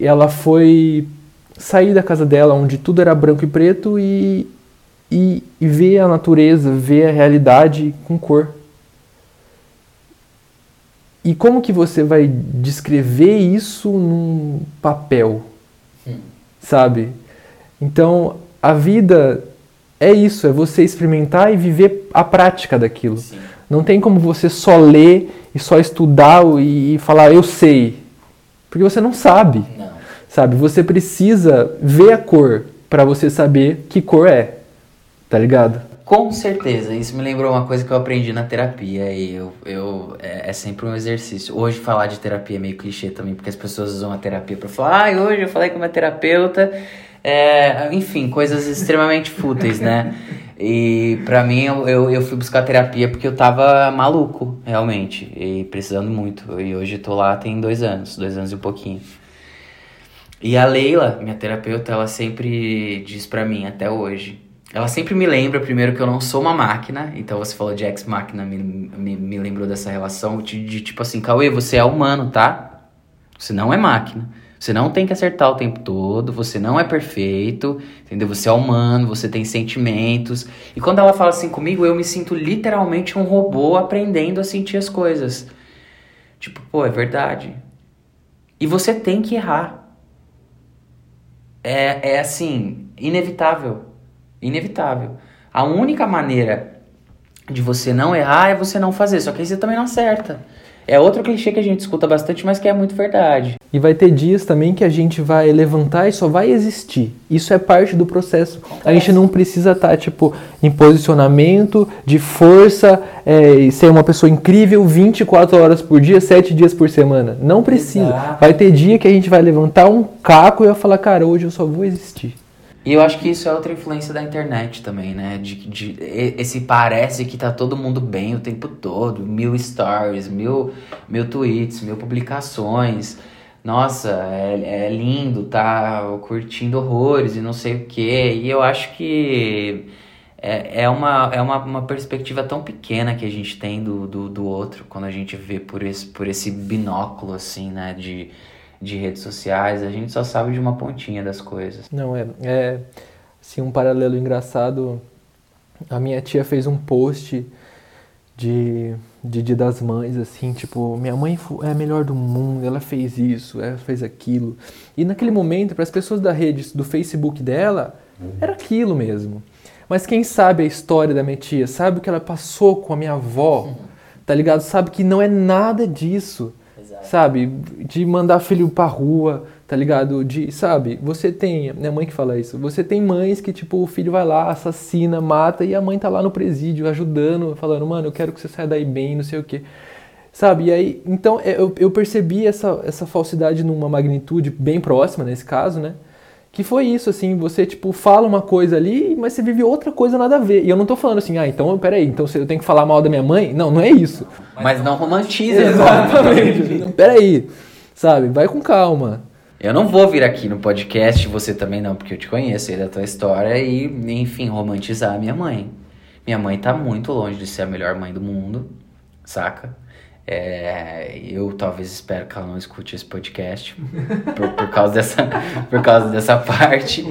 Ela foi sair da casa dela, onde tudo era branco e preto, e, e, e ver a natureza, ver a realidade com cor. E como que você vai descrever isso num papel? Sabe? Então, a vida é isso, é você experimentar e viver a prática daquilo. Sim. Não tem como você só ler e só estudar e, e falar eu sei. Porque você não sabe, Não. sabe? Você precisa ver a cor para você saber que cor é. Tá ligado? Com certeza, isso me lembrou uma coisa que eu aprendi na terapia e eu, eu é, é sempre um exercício. Hoje falar de terapia é meio clichê também, porque as pessoas usam a terapia pra falar, ah, hoje eu falei com uma terapeuta, é, enfim, coisas extremamente fúteis, né? E pra mim eu, eu, eu fui buscar terapia porque eu tava maluco, realmente, e precisando muito. E hoje tô lá tem dois anos, dois anos e um pouquinho. E a Leila, minha terapeuta, ela sempre diz pra mim, até hoje. Ela sempre me lembra, primeiro, que eu não sou uma máquina. Então você falou de ex-máquina, me, me, me lembrou dessa relação de, de tipo assim, Cauê, você é humano, tá? Você não é máquina. Você não tem que acertar o tempo todo, você não é perfeito, entendeu? Você é humano, você tem sentimentos. E quando ela fala assim comigo, eu me sinto literalmente um robô aprendendo a sentir as coisas. Tipo, pô, é verdade. E você tem que errar. É, é assim, inevitável. Inevitável. A única maneira de você não errar é você não fazer. Só que aí você também não acerta. É outro clichê que a gente escuta bastante, mas que é muito verdade. E vai ter dias também que a gente vai levantar e só vai existir. Isso é parte do processo. A gente não precisa estar, tipo, em posicionamento de força, é, ser uma pessoa incrível 24 horas por dia, 7 dias por semana. Não precisa. Exato. Vai ter dia que a gente vai levantar um caco e vai falar, cara, hoje eu só vou existir. E eu acho que isso é outra influência da internet também, né? De, de, esse parece que tá todo mundo bem o tempo todo. Mil stories, mil, mil tweets, mil publicações. Nossa, é, é lindo, tá curtindo horrores e não sei o quê. E eu acho que é, é, uma, é uma, uma perspectiva tão pequena que a gente tem do, do, do outro quando a gente vê por esse, por esse binóculo, assim, né? De, de redes sociais. A gente só sabe de uma pontinha das coisas. Não, é, é assim, um paralelo engraçado. A minha tia fez um post de, de Dia das Mães, assim, tipo, minha mãe é a melhor do mundo, ela fez isso, ela fez aquilo. E naquele momento, para as pessoas da rede, do Facebook dela, era aquilo mesmo. Mas quem sabe a história da minha tia, sabe o que ela passou com a minha avó, tá ligado? Sabe que não é nada disso. Sabe? De mandar filho pra rua, tá ligado? De, sabe? Você tem, minha mãe que fala isso, você tem mães que, tipo, o filho vai lá, assassina, mata, e a mãe tá lá no presídio ajudando, falando, mano, eu quero que você saia daí bem, não sei o quê. Sabe? E aí, então é, eu, eu percebi essa, essa falsidade numa magnitude bem próxima, nesse caso, né? Que foi isso, assim, você, tipo, fala uma coisa ali, mas você vive outra coisa nada a ver. E eu não tô falando assim, ah, então, peraí, então eu tenho que falar mal da minha mãe? Não, não é isso. Mas não romantiza. Exatamente. peraí, sabe? Vai com calma. Eu não vou vir aqui no podcast, você também não, porque eu te conheço, sei da tua história, e, enfim, romantizar a minha mãe. Minha mãe tá muito longe de ser a melhor mãe do mundo, saca? É, eu talvez espero que ela não escute esse podcast por, por, causa, dessa, por causa dessa parte.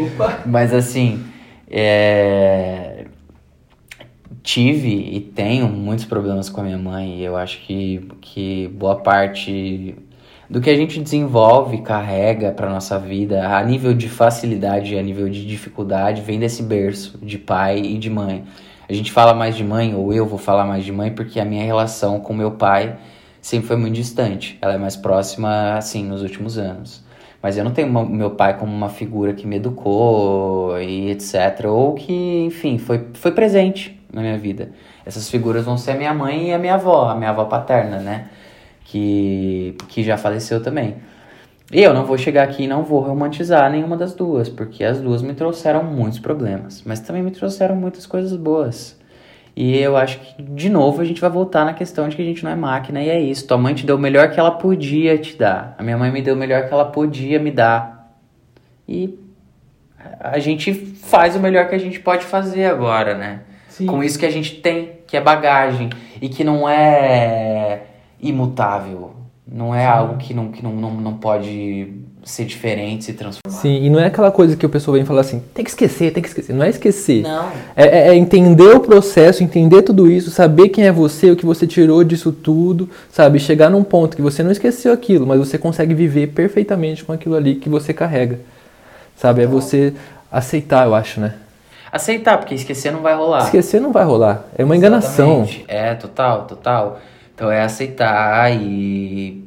Mas assim, é, tive e tenho muitos problemas com a minha mãe. E eu acho que, que boa parte do que a gente desenvolve, carrega para nossa vida, a nível de facilidade, a nível de dificuldade, vem desse berço de pai e de mãe. A gente fala mais de mãe, ou eu vou falar mais de mãe, porque a minha relação com meu pai sempre foi muito distante. Ela é mais próxima, assim, nos últimos anos. Mas eu não tenho meu pai como uma figura que me educou e etc. Ou que, enfim, foi, foi presente na minha vida. Essas figuras vão ser a minha mãe e a minha avó, a minha avó paterna, né? Que, que já faleceu também. E eu não vou chegar aqui e não vou romantizar nenhuma das duas, porque as duas me trouxeram muitos problemas, mas também me trouxeram muitas coisas boas. E eu acho que, de novo, a gente vai voltar na questão de que a gente não é máquina e é isso. Tua mãe te deu o melhor que ela podia te dar. A minha mãe me deu o melhor que ela podia me dar. E a gente faz o melhor que a gente pode fazer agora, né? Sim. Com isso que a gente tem, que é bagagem e que não é imutável. Não é algo que não, que não, não, não pode ser diferente, se transformar. Sim, e não é aquela coisa que o pessoal vem falar assim, tem que esquecer, tem que esquecer. Não é esquecer. Não. É, é, é, entender o processo, entender tudo isso, saber quem é você, o que você tirou disso tudo, sabe? Chegar num ponto que você não esqueceu aquilo, mas você consegue viver perfeitamente com aquilo ali que você carrega. Sabe? É você aceitar, eu acho, né? Aceitar, porque esquecer não vai rolar. Esquecer não vai rolar. É uma enganação. É, total, total. Então é aceitar e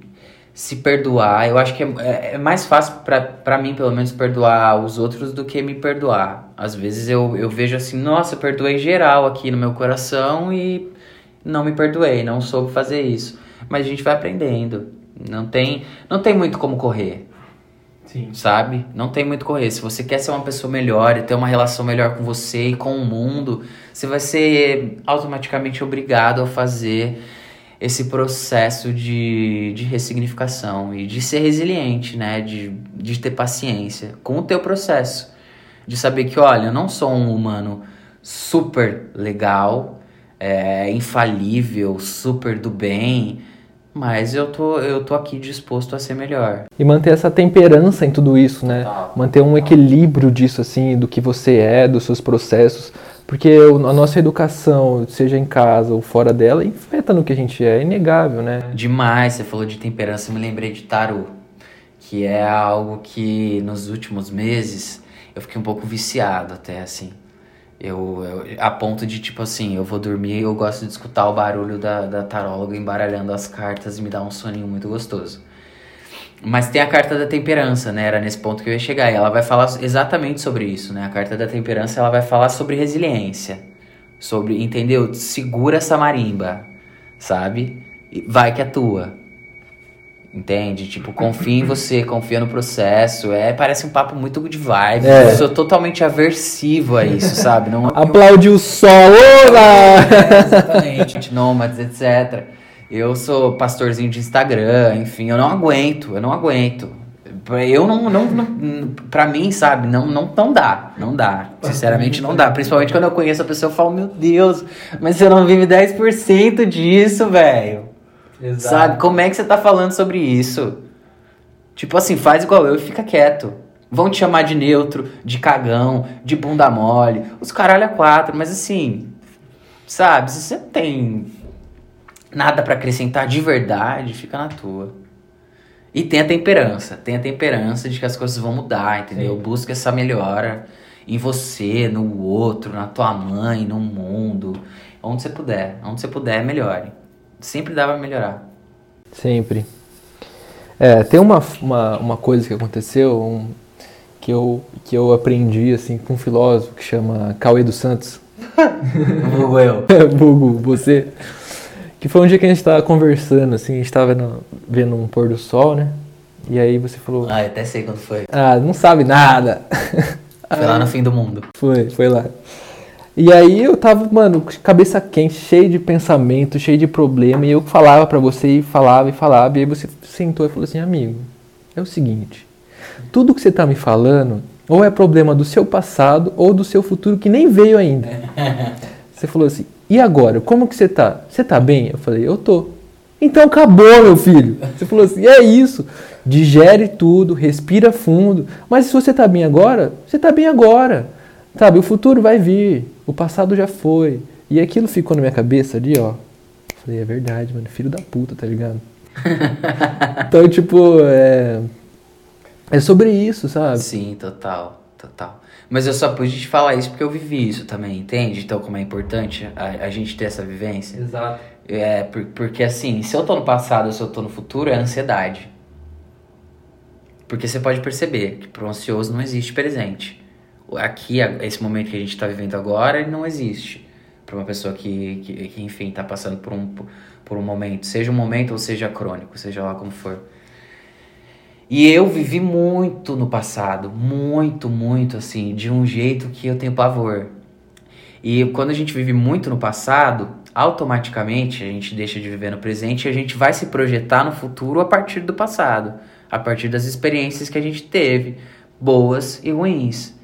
se perdoar. Eu acho que é, é, é mais fácil para mim, pelo menos, perdoar os outros do que me perdoar. Às vezes eu, eu vejo assim, nossa, eu perdoei geral aqui no meu coração e não me perdoei, não soube fazer isso. Mas a gente vai aprendendo. Não tem, não tem muito como correr. Sim. Sabe? Não tem muito correr. Se você quer ser uma pessoa melhor e ter uma relação melhor com você e com o mundo, você vai ser automaticamente obrigado a fazer esse processo de, de ressignificação e de ser resiliente, né? De, de ter paciência com o teu processo. De saber que, olha, eu não sou um humano super legal, é, infalível, super do bem, mas eu tô, eu tô aqui disposto a ser melhor. E manter essa temperança em tudo isso, né? Manter um equilíbrio disso, assim, do que você é, dos seus processos porque a nossa educação, seja em casa ou fora dela, afeta no que a gente é, é inegável, né? Demais, você falou de temperança, eu me lembrei de tarô, que é algo que nos últimos meses eu fiquei um pouco viciado até, assim. Eu, eu, a ponto de, tipo assim, eu vou dormir eu gosto de escutar o barulho da, da taróloga embaralhando as cartas e me dá um soninho muito gostoso. Mas tem a carta da temperança, né? Era nesse ponto que eu ia chegar. E ela vai falar exatamente sobre isso, né? A carta da temperança ela vai falar sobre resiliência. Sobre, entendeu? Segura essa marimba, sabe? Vai que é tua. Entende? Tipo, confia em você, confia no processo. É, parece um papo muito good vibe. É. Eu sou totalmente aversivo a isso, sabe? Não, Aplaude o sol! É, exatamente. Nômades, etc. Eu sou pastorzinho de Instagram, enfim, eu não aguento, eu não aguento. Eu não, não, não pra mim, sabe, não, não, não dá, não dá, sinceramente não dá. Principalmente quando eu conheço a pessoa, eu falo, meu Deus, mas você não vive 10% disso, velho. Sabe, como é que você tá falando sobre isso? Tipo assim, faz igual eu e fica quieto. Vão te chamar de neutro, de cagão, de bunda mole, os caralho a quatro, mas assim, sabe, se você tem nada para acrescentar de verdade, fica na tua. E tem a temperança, tem a temperança de que as coisas vão mudar, entendeu? Sim. Busca essa melhora em você, no outro, na tua mãe, no mundo, onde você puder, onde você puder, melhore. Sempre dá pra melhorar. Sempre. É, tem uma, uma, uma coisa que aconteceu um, que, eu, que eu aprendi assim com um filósofo que chama Cauê dos Santos. Vulgo eu. Vulgo, você. Que foi um dia que a gente tava conversando, assim, a gente tava vendo, vendo um pôr do sol, né? E aí você falou, Ah, eu até sei quando foi. ah, não sabe nada. Foi lá no fim do mundo. Foi, foi lá. E aí eu tava, mano, cabeça quente, cheio de pensamento, cheio de problema, e eu falava pra você e falava e falava, e aí você sentou e falou assim, amigo, é o seguinte, tudo que você tá me falando, ou é problema do seu passado, ou do seu futuro que nem veio ainda. Você falou assim, e agora, como que você tá? Você tá bem? Eu falei, eu tô. Então acabou, meu filho. Você falou assim, é isso. Digere tudo, respira fundo. Mas se você tá bem agora, você tá bem agora. Sabe, o futuro vai vir, o passado já foi. E aquilo ficou na minha cabeça ali, ó. Falei, é verdade, mano, filho da puta, tá ligado? então, tipo, é. É sobre isso, sabe? Sim, total, total. Mas eu só pude te falar isso porque eu vivi isso também, entende? Então, como é importante a, a gente ter essa vivência. Exato. É, por- porque assim, se eu tô no passado ou se eu tô no futuro, é ansiedade. Porque você pode perceber que pro ansioso não existe presente. Aqui, esse momento que a gente tá vivendo agora, ele não existe. Pra uma pessoa que, que, que, enfim, tá passando por um, por um momento. Seja um momento ou seja crônico, seja lá como for. E eu vivi muito no passado, muito, muito assim, de um jeito que eu tenho pavor. E quando a gente vive muito no passado, automaticamente a gente deixa de viver no presente e a gente vai se projetar no futuro a partir do passado, a partir das experiências que a gente teve, boas e ruins.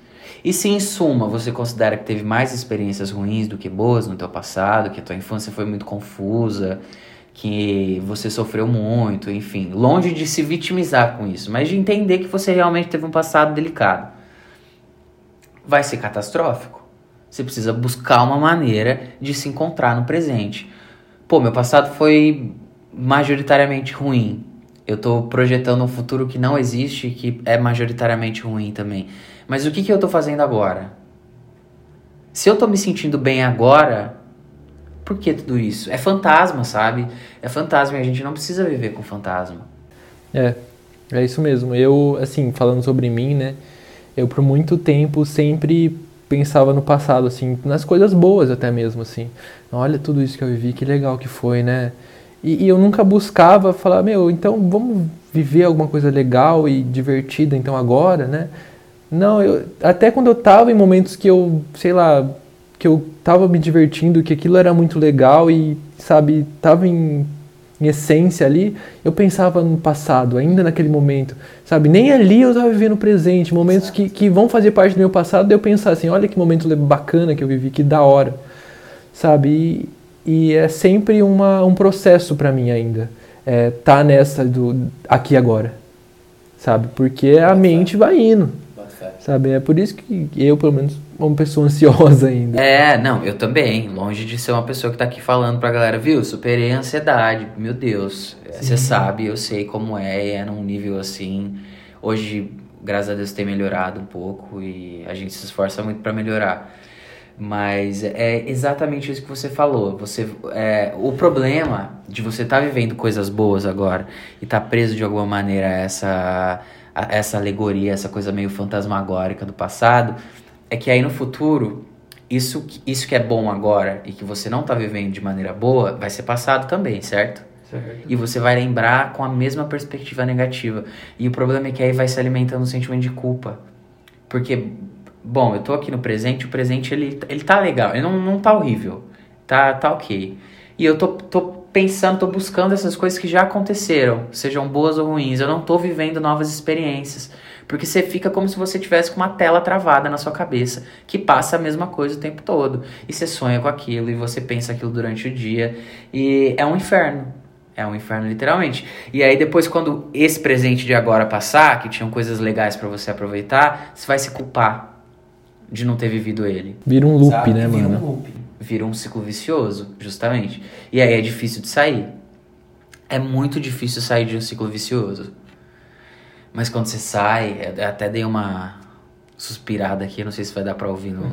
E se em suma você considera que teve mais experiências ruins do que boas no teu passado, que a tua infância foi muito confusa, que você sofreu muito, enfim, longe de se vitimizar com isso, mas de entender que você realmente teve um passado delicado. Vai ser catastrófico. Você precisa buscar uma maneira de se encontrar no presente. Pô, meu passado foi majoritariamente ruim. Eu tô projetando um futuro que não existe que é majoritariamente ruim também. Mas o que, que eu tô fazendo agora? Se eu tô me sentindo bem agora, por que tudo isso? É fantasma, sabe? É fantasma e a gente não precisa viver com fantasma. É, é isso mesmo. Eu, assim, falando sobre mim, né? Eu por muito tempo sempre pensava no passado, assim, nas coisas boas até mesmo, assim. Olha tudo isso que eu vivi, que legal que foi, né? E, e eu nunca buscava falar, meu, então vamos viver alguma coisa legal e divertida, então agora, né? Não, eu, até quando eu tava em momentos que eu, sei lá, que eu tava me divertindo, que aquilo era muito legal e, sabe, tava em, em essência ali, eu pensava no passado, ainda naquele momento, sabe? Nem ali eu tava vivendo o presente, momentos que, que vão fazer parte do meu passado, eu pensar assim, olha que momento bacana que eu vivi, que da hora, sabe? E, e é sempre uma, um processo pra mim ainda, é, tá nessa do aqui agora, sabe? Porque a mente vai indo, sabe? É por isso que eu, pelo menos, sou uma pessoa ansiosa ainda. É, não, eu também. Longe de ser uma pessoa que tá aqui falando pra galera, viu? Superei a ansiedade, meu Deus. Você sabe, eu sei como é, é num nível assim. Hoje, graças a Deus, tem melhorado um pouco e a gente se esforça muito pra melhorar. Mas é exatamente isso que você falou. Você, é, o problema de você estar vivendo coisas boas agora e estar preso de alguma maneira a essa, a essa alegoria, essa coisa meio fantasmagórica do passado, é que aí no futuro, isso, que- isso que é bom agora e que você não tá vivendo de maneira boa, vai ser passado também, certo? E você vai lembrar com a mesma perspectiva negativa. E o problema é que aí vai se alimentando um sentimento de culpa. Porque, bom, eu tô aqui no presente, o presente ele, ele tá legal, ele não, não tá horrível, tá, tá ok. E eu tô, tô pensando, tô buscando essas coisas que já aconteceram, sejam boas ou ruins, eu não tô vivendo novas experiências. Porque você fica como se você tivesse com uma tela travada na sua cabeça, que passa a mesma coisa o tempo todo. E você sonha com aquilo, e você pensa aquilo durante o dia, e é um inferno. É um inferno, literalmente. E aí, depois, quando esse presente de agora passar, que tinham coisas legais pra você aproveitar, você vai se culpar de não ter vivido ele. Vira um loop, Sabe? né, Vira mano? um loop. Vira um ciclo vicioso, justamente. E aí é difícil de sair. É muito difícil sair de um ciclo vicioso. Mas quando você sai, até dei uma suspirada aqui, não sei se vai dar pra ouvir no,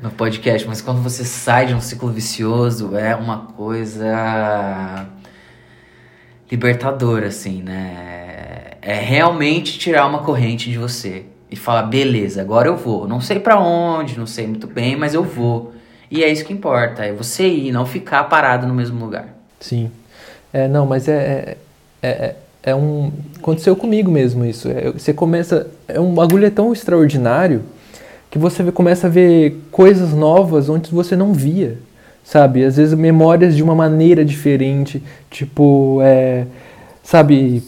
no podcast, mas quando você sai de um ciclo vicioso, é uma coisa libertadora, assim, né? é realmente tirar uma corrente de você e falar, beleza, agora eu vou. Não sei para onde, não sei muito bem, mas eu vou. E é isso que importa, é você ir, não ficar parado no mesmo lugar. Sim. É, não, mas é, é, é, é um. Aconteceu comigo mesmo isso. É, você começa. É um bagulho é tão extraordinário que você começa a ver coisas novas onde você não via. Sabe? Às vezes memórias de uma maneira diferente. Tipo, é, sabe,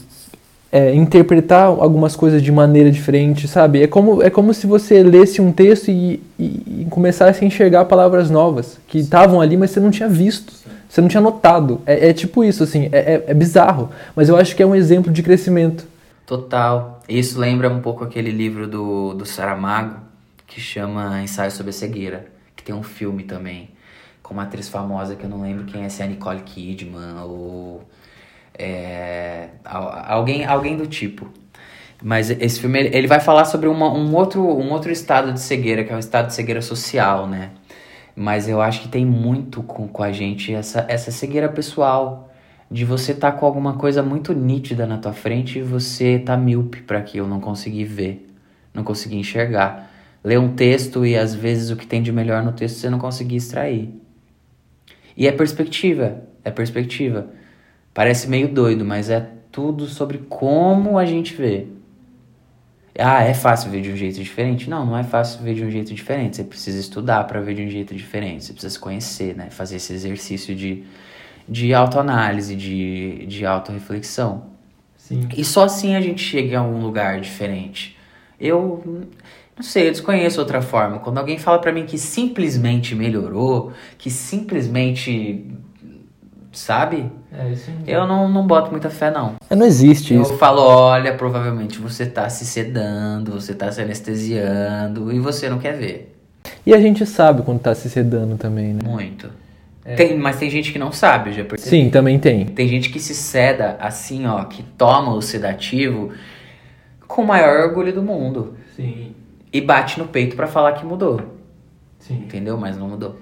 é, interpretar algumas coisas de maneira diferente, sabe? É como, é como se você lesse um texto e, e, e começasse a enxergar palavras novas que estavam ali, mas você não tinha visto, você não tinha notado. É, é tipo isso, assim, é, é, é, bizarro, mas eu acho que é um exemplo de crescimento. Total. Isso lembra um pouco aquele livro do, do Saramago, que chama Ensaio sobre a Cegueira, que tem um filme também, com uma atriz famosa que eu não lembro quem é, se é a Nicole Kidman ou é, alguém, alguém do tipo. Mas esse filme ele vai falar sobre uma, um, outro, um outro estado de cegueira, que é o estado de cegueira social, né? Mas eu acho que tem muito com, com a gente essa, essa cegueira pessoal. De você estar tá com alguma coisa muito nítida na tua frente e você tá míope para aquilo, não conseguir ver, não conseguir enxergar. Ler um texto e às vezes o que tem de melhor no texto você não conseguir extrair. E é perspectiva, é perspectiva. Parece meio doido, mas é tudo sobre como a gente vê. Ah, é fácil ver de um jeito diferente? Não, não é fácil ver de um jeito diferente. Você precisa estudar para ver de um jeito diferente. Você precisa se conhecer, né? Fazer esse exercício de, de autoanálise, de, de autorreflexão. Sim. E só assim a gente chega a um lugar diferente. Eu não sei, eu desconheço outra forma. Quando alguém fala para mim que simplesmente melhorou, que simplesmente sabe? É, isso eu não, não boto muita fé, não. É, não existe eu isso. Eu falo, olha, provavelmente você tá se sedando, você tá se anestesiando e você não quer ver. E a gente sabe quando tá se sedando também, né? Muito. É. Tem, mas tem gente que não sabe, já percebi. Sim, também tem. Tem gente que se seda assim, ó, que toma o sedativo com o maior orgulho do mundo. Sim. E bate no peito para falar que mudou. Sim. Entendeu? Mas não mudou.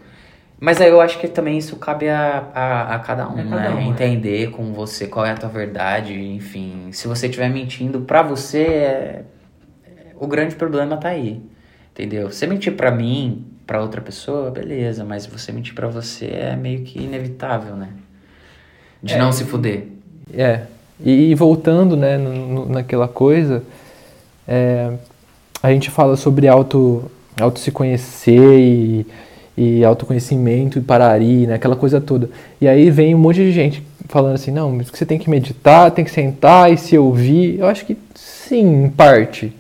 Mas aí eu acho que também isso cabe a, a, a cada um, é cada né? Um, Entender é. com você qual é a tua verdade, enfim. Se você estiver mentindo pra você, é... o grande problema tá aí. Entendeu? Você mentir pra mim, pra outra pessoa, beleza, mas você mentir pra você é meio que inevitável, né? De é, não se fuder. É. E, voltando, né, no, naquela coisa, é, a gente fala sobre auto, auto se conhecer e e autoconhecimento e parari, né, aquela coisa toda. E aí vem um monte de gente falando assim, não, mas você tem que meditar, tem que sentar e se ouvir. Eu acho que sim, em parte.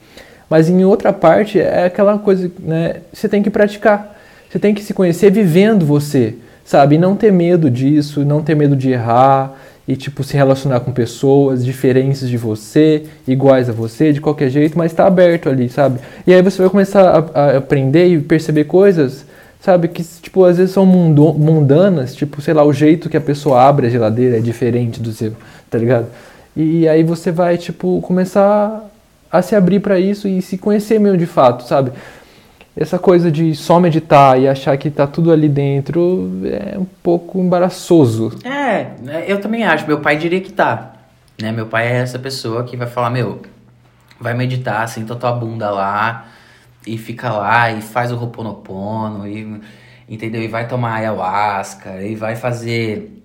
Mas em outra parte é aquela coisa, né, você tem que praticar. Você tem que se conhecer vivendo você, sabe? E não ter medo disso, não ter medo de errar e tipo se relacionar com pessoas diferentes de você, iguais a você, de qualquer jeito, mas está aberto ali, sabe? E aí você vai começar a, a aprender e perceber coisas sabe? Que, tipo, às vezes são mundanas, tipo, sei lá, o jeito que a pessoa abre a geladeira é diferente do seu, tá ligado? E aí você vai, tipo, começar a se abrir para isso e se conhecer mesmo de fato, sabe? Essa coisa de só meditar e achar que tá tudo ali dentro é um pouco embaraçoso. É, eu também acho. Meu pai diria que tá. Né? Meu pai é essa pessoa que vai falar, meu, vai meditar, senta tua bunda lá, e fica lá e faz o Roponopono e entendeu? E vai tomar ayahuasca e vai fazer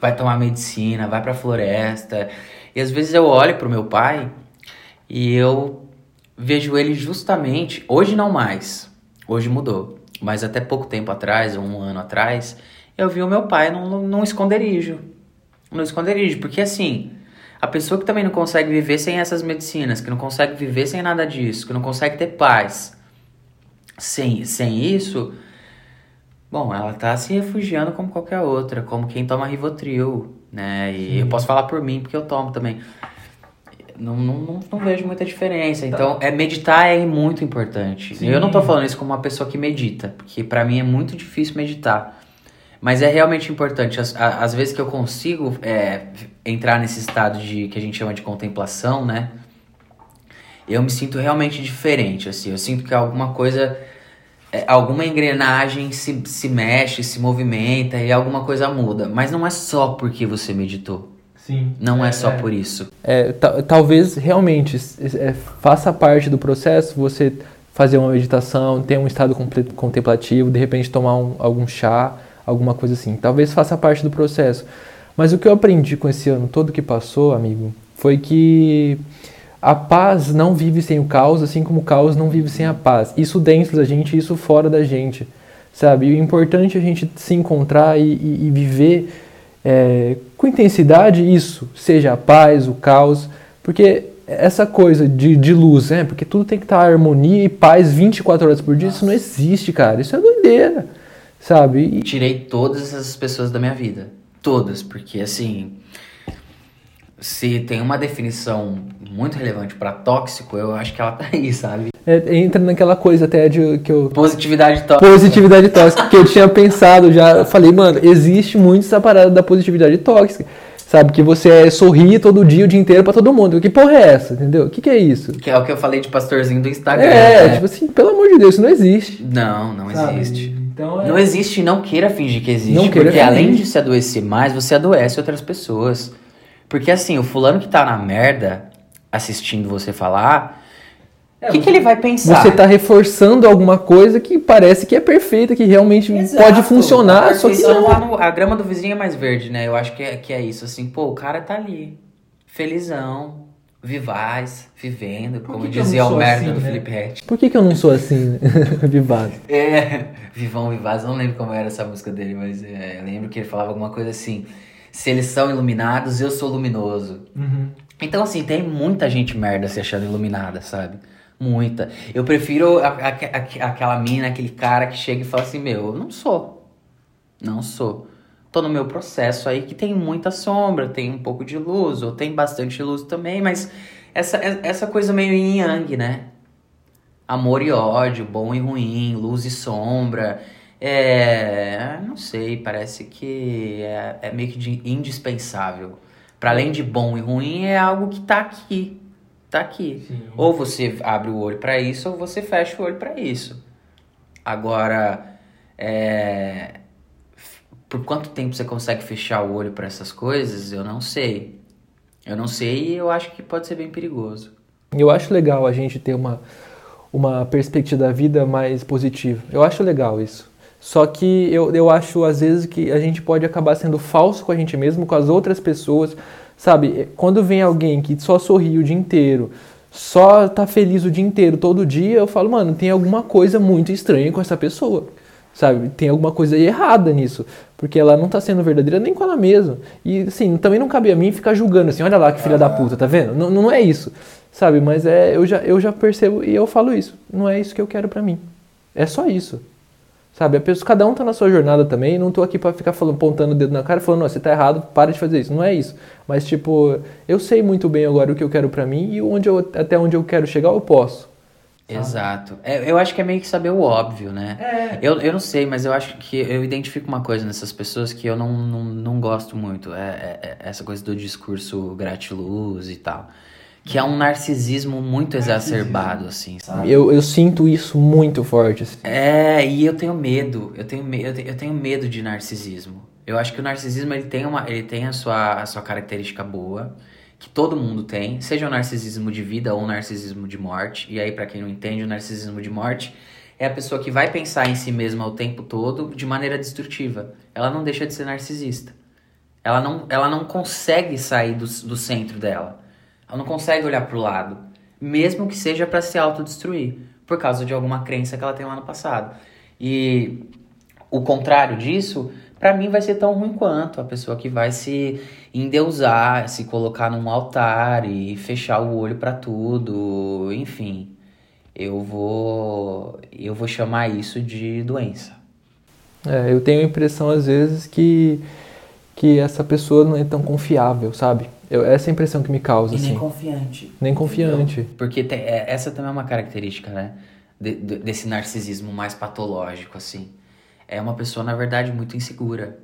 vai tomar medicina, vai para floresta. E às vezes eu olho pro meu pai e eu vejo ele justamente, hoje não mais. Hoje mudou, mas até pouco tempo atrás, um ano atrás, eu vi o meu pai num, num esconderijo. No esconderijo, porque assim, a pessoa que também não consegue viver sem essas medicinas, que não consegue viver sem nada disso, que não consegue ter paz, sem, sem isso, bom, ela tá se refugiando como qualquer outra, como quem toma Rivotril, né? E Sim. eu posso falar por mim, porque eu tomo também. Não, não, não, não vejo muita diferença. Tá. Então, é meditar é muito importante. Sim. Eu não tô falando isso como uma pessoa que medita, porque para mim é muito difícil meditar. Mas é realmente importante. Às, às vezes que eu consigo é, entrar nesse estado de que a gente chama de contemplação, né? Eu me sinto realmente diferente, assim. Eu sinto que alguma coisa, é, alguma engrenagem se, se mexe, se movimenta e alguma coisa muda. Mas não é só porque você meditou. Sim. Não é, só por isso. É, ta- talvez realmente é, faça parte do processo você fazer uma meditação, ter um estado contemplativo, de repente tomar um- algum chá, alguma coisa assim. Talvez faça parte do processo. Mas o que eu aprendi com esse ano todo que passou, amigo, foi que a paz não vive sem o caos, assim como o caos não vive sem a paz. Isso dentro da gente, isso fora da gente, sabe? E o importante é a gente se encontrar e, e- e viver é, com intensidade isso, seja a paz, o caos, porque essa coisa de, de luz, né? Porque tudo tem que estar harmonia e paz 24 horas por dia, isso não existe, cara. Isso é doideira, sabe? E- Tirei todas essas pessoas da minha vida. Todas, porque assim. Se tem uma definição muito relevante pra tóxico, eu acho que ela tá aí, sabe? é, entra naquela coisa até de que eu Positividade tóxica. Positividade tóxica, que eu tinha pensado já. Eu falei, mano, existe muito essa parada da positividade tóxica. Sabe? Que você é, sorri todo dia, o dia inteiro pra todo mundo. Que porra é essa? Entendeu? O que, que é isso? Que é o que eu falei de pastorzinho do Instagram. É, né? tipo assim, pelo amor de Deus, isso não existe. Não, não sabe? existe. Então é. Não existe e não queira fingir que existe. Não queira porque fingir. além de se adoecer mais, você adoece outras pessoas. Porque assim, o fulano que tá na merda assistindo você falar, o que, que ele vai pensar? Você tá reforçando alguma coisa que parece que é perfeita, que realmente Exato. pode funcionar, A só que no- a grama do vizinho é mais verde, né? Eu acho que é, que é isso, assim, pô, o cara tá ali, felizão, vivaz, vivendo, como que dizia o merda assim, do né? Felipe Rett. Por que, que eu não sou assim, né? Vivado? É, Vivão Vivaz, não lembro como era essa música dele, mas é, eu lembro que ele falava alguma coisa assim, se eles são iluminados, eu sou luminoso. Então, assim, tem muita gente merda se achando iluminada, sabe? Muita. Eu prefiro a- a- a- aquela mina, aquele cara que chega e fala assim: Meu, eu não sou. Não sou. Tô no meu processo aí que tem muita sombra, tem um pouco de luz, ou tem bastante luz também, mas essa, essa coisa meio yin yang, né? Amor e ódio, bom e ruim, luz e sombra. É. Não sei, parece que é, é meio que de- indispensável. Para além de bom e ruim, é algo que tá aqui. Tá aqui. Ou você abre o olho para isso, ou você fecha o olho para isso. Agora, é, por quanto tempo você consegue fechar o olho para essas coisas, eu não sei. Eu não sei e eu acho que pode ser bem perigoso. Eu acho legal a gente ter uma, uma perspectiva da vida mais positiva. Eu acho legal isso. Só que eu, eu acho, às vezes, que a gente pode acabar sendo falso com a gente mesmo, com as outras pessoas. Sabe, quando vem alguém que só sorri o dia inteiro, só tá feliz o dia inteiro, todo dia, eu falo, mano, tem alguma coisa muito estranha com essa pessoa. Sabe, tem alguma coisa errada nisso. Porque ela não tá sendo verdadeira nem com ela mesma. E, assim, também não cabe a mim ficar julgando assim, olha lá que filha da puta, tá vendo? Não, não é isso. Sabe, mas é, eu já, eu já percebo e eu falo isso. Não é isso que eu quero pra mim. É só isso. Sabe, a pessoa, cada um tá na sua jornada também, não tô aqui pra ficar falando, apontando o dedo na cara falando, não, você tá errado, para de fazer isso. Não é isso. Mas, tipo, eu sei muito bem agora o que eu quero pra mim e onde eu, até onde eu quero chegar, eu posso. Exato. É, eu acho que é meio que saber o óbvio, né? Eu, eu não sei, mas eu acho que eu identifico uma coisa nessas pessoas que eu não, não, não gosto muito. É, é- é essa coisa do discurso gratiluz e tal. Que é um narcisismo muito exacerbado, assim, sabe? Eu, eu sinto isso muito forte. assim. É, e eu tenho medo. Eu tenho, me- eu te- eu tenho medo de narcisismo. Eu acho que o narcisismo ele tem, uma, ele tem a, sua, a sua característica boa, que todo mundo tem, seja o narcisismo de vida ou o narcisismo de morte. E aí, pra quem não entende, o narcisismo de morte é a pessoa que vai pensar em si mesma o tempo todo de maneira destrutiva. Ela não deixa de ser narcisista. Ela não, ela não consegue sair do, do centro dela. Ela não consegue olhar pro lado. Mesmo que seja pra se autodestruir. Por causa de alguma crença que ela tem lá no passado. E o contrário disso, pra mim vai ser tão ruim quanto. A pessoa que vai se endeusar, se colocar num altar e fechar o olho pra tudo. Enfim. Eu vou. Eu vou chamar isso de doença. É, eu tenho a impressão, às vezes, que, que essa pessoa não é tão confiável, sabe? Eu, essa é a impressão que me causa, E nem assim. confiante. Nem confiante. Porque tem- é- essa também é uma característica, né? de- de- desse narcisismo mais patológico, assim. É uma pessoa, na verdade, muito insegura.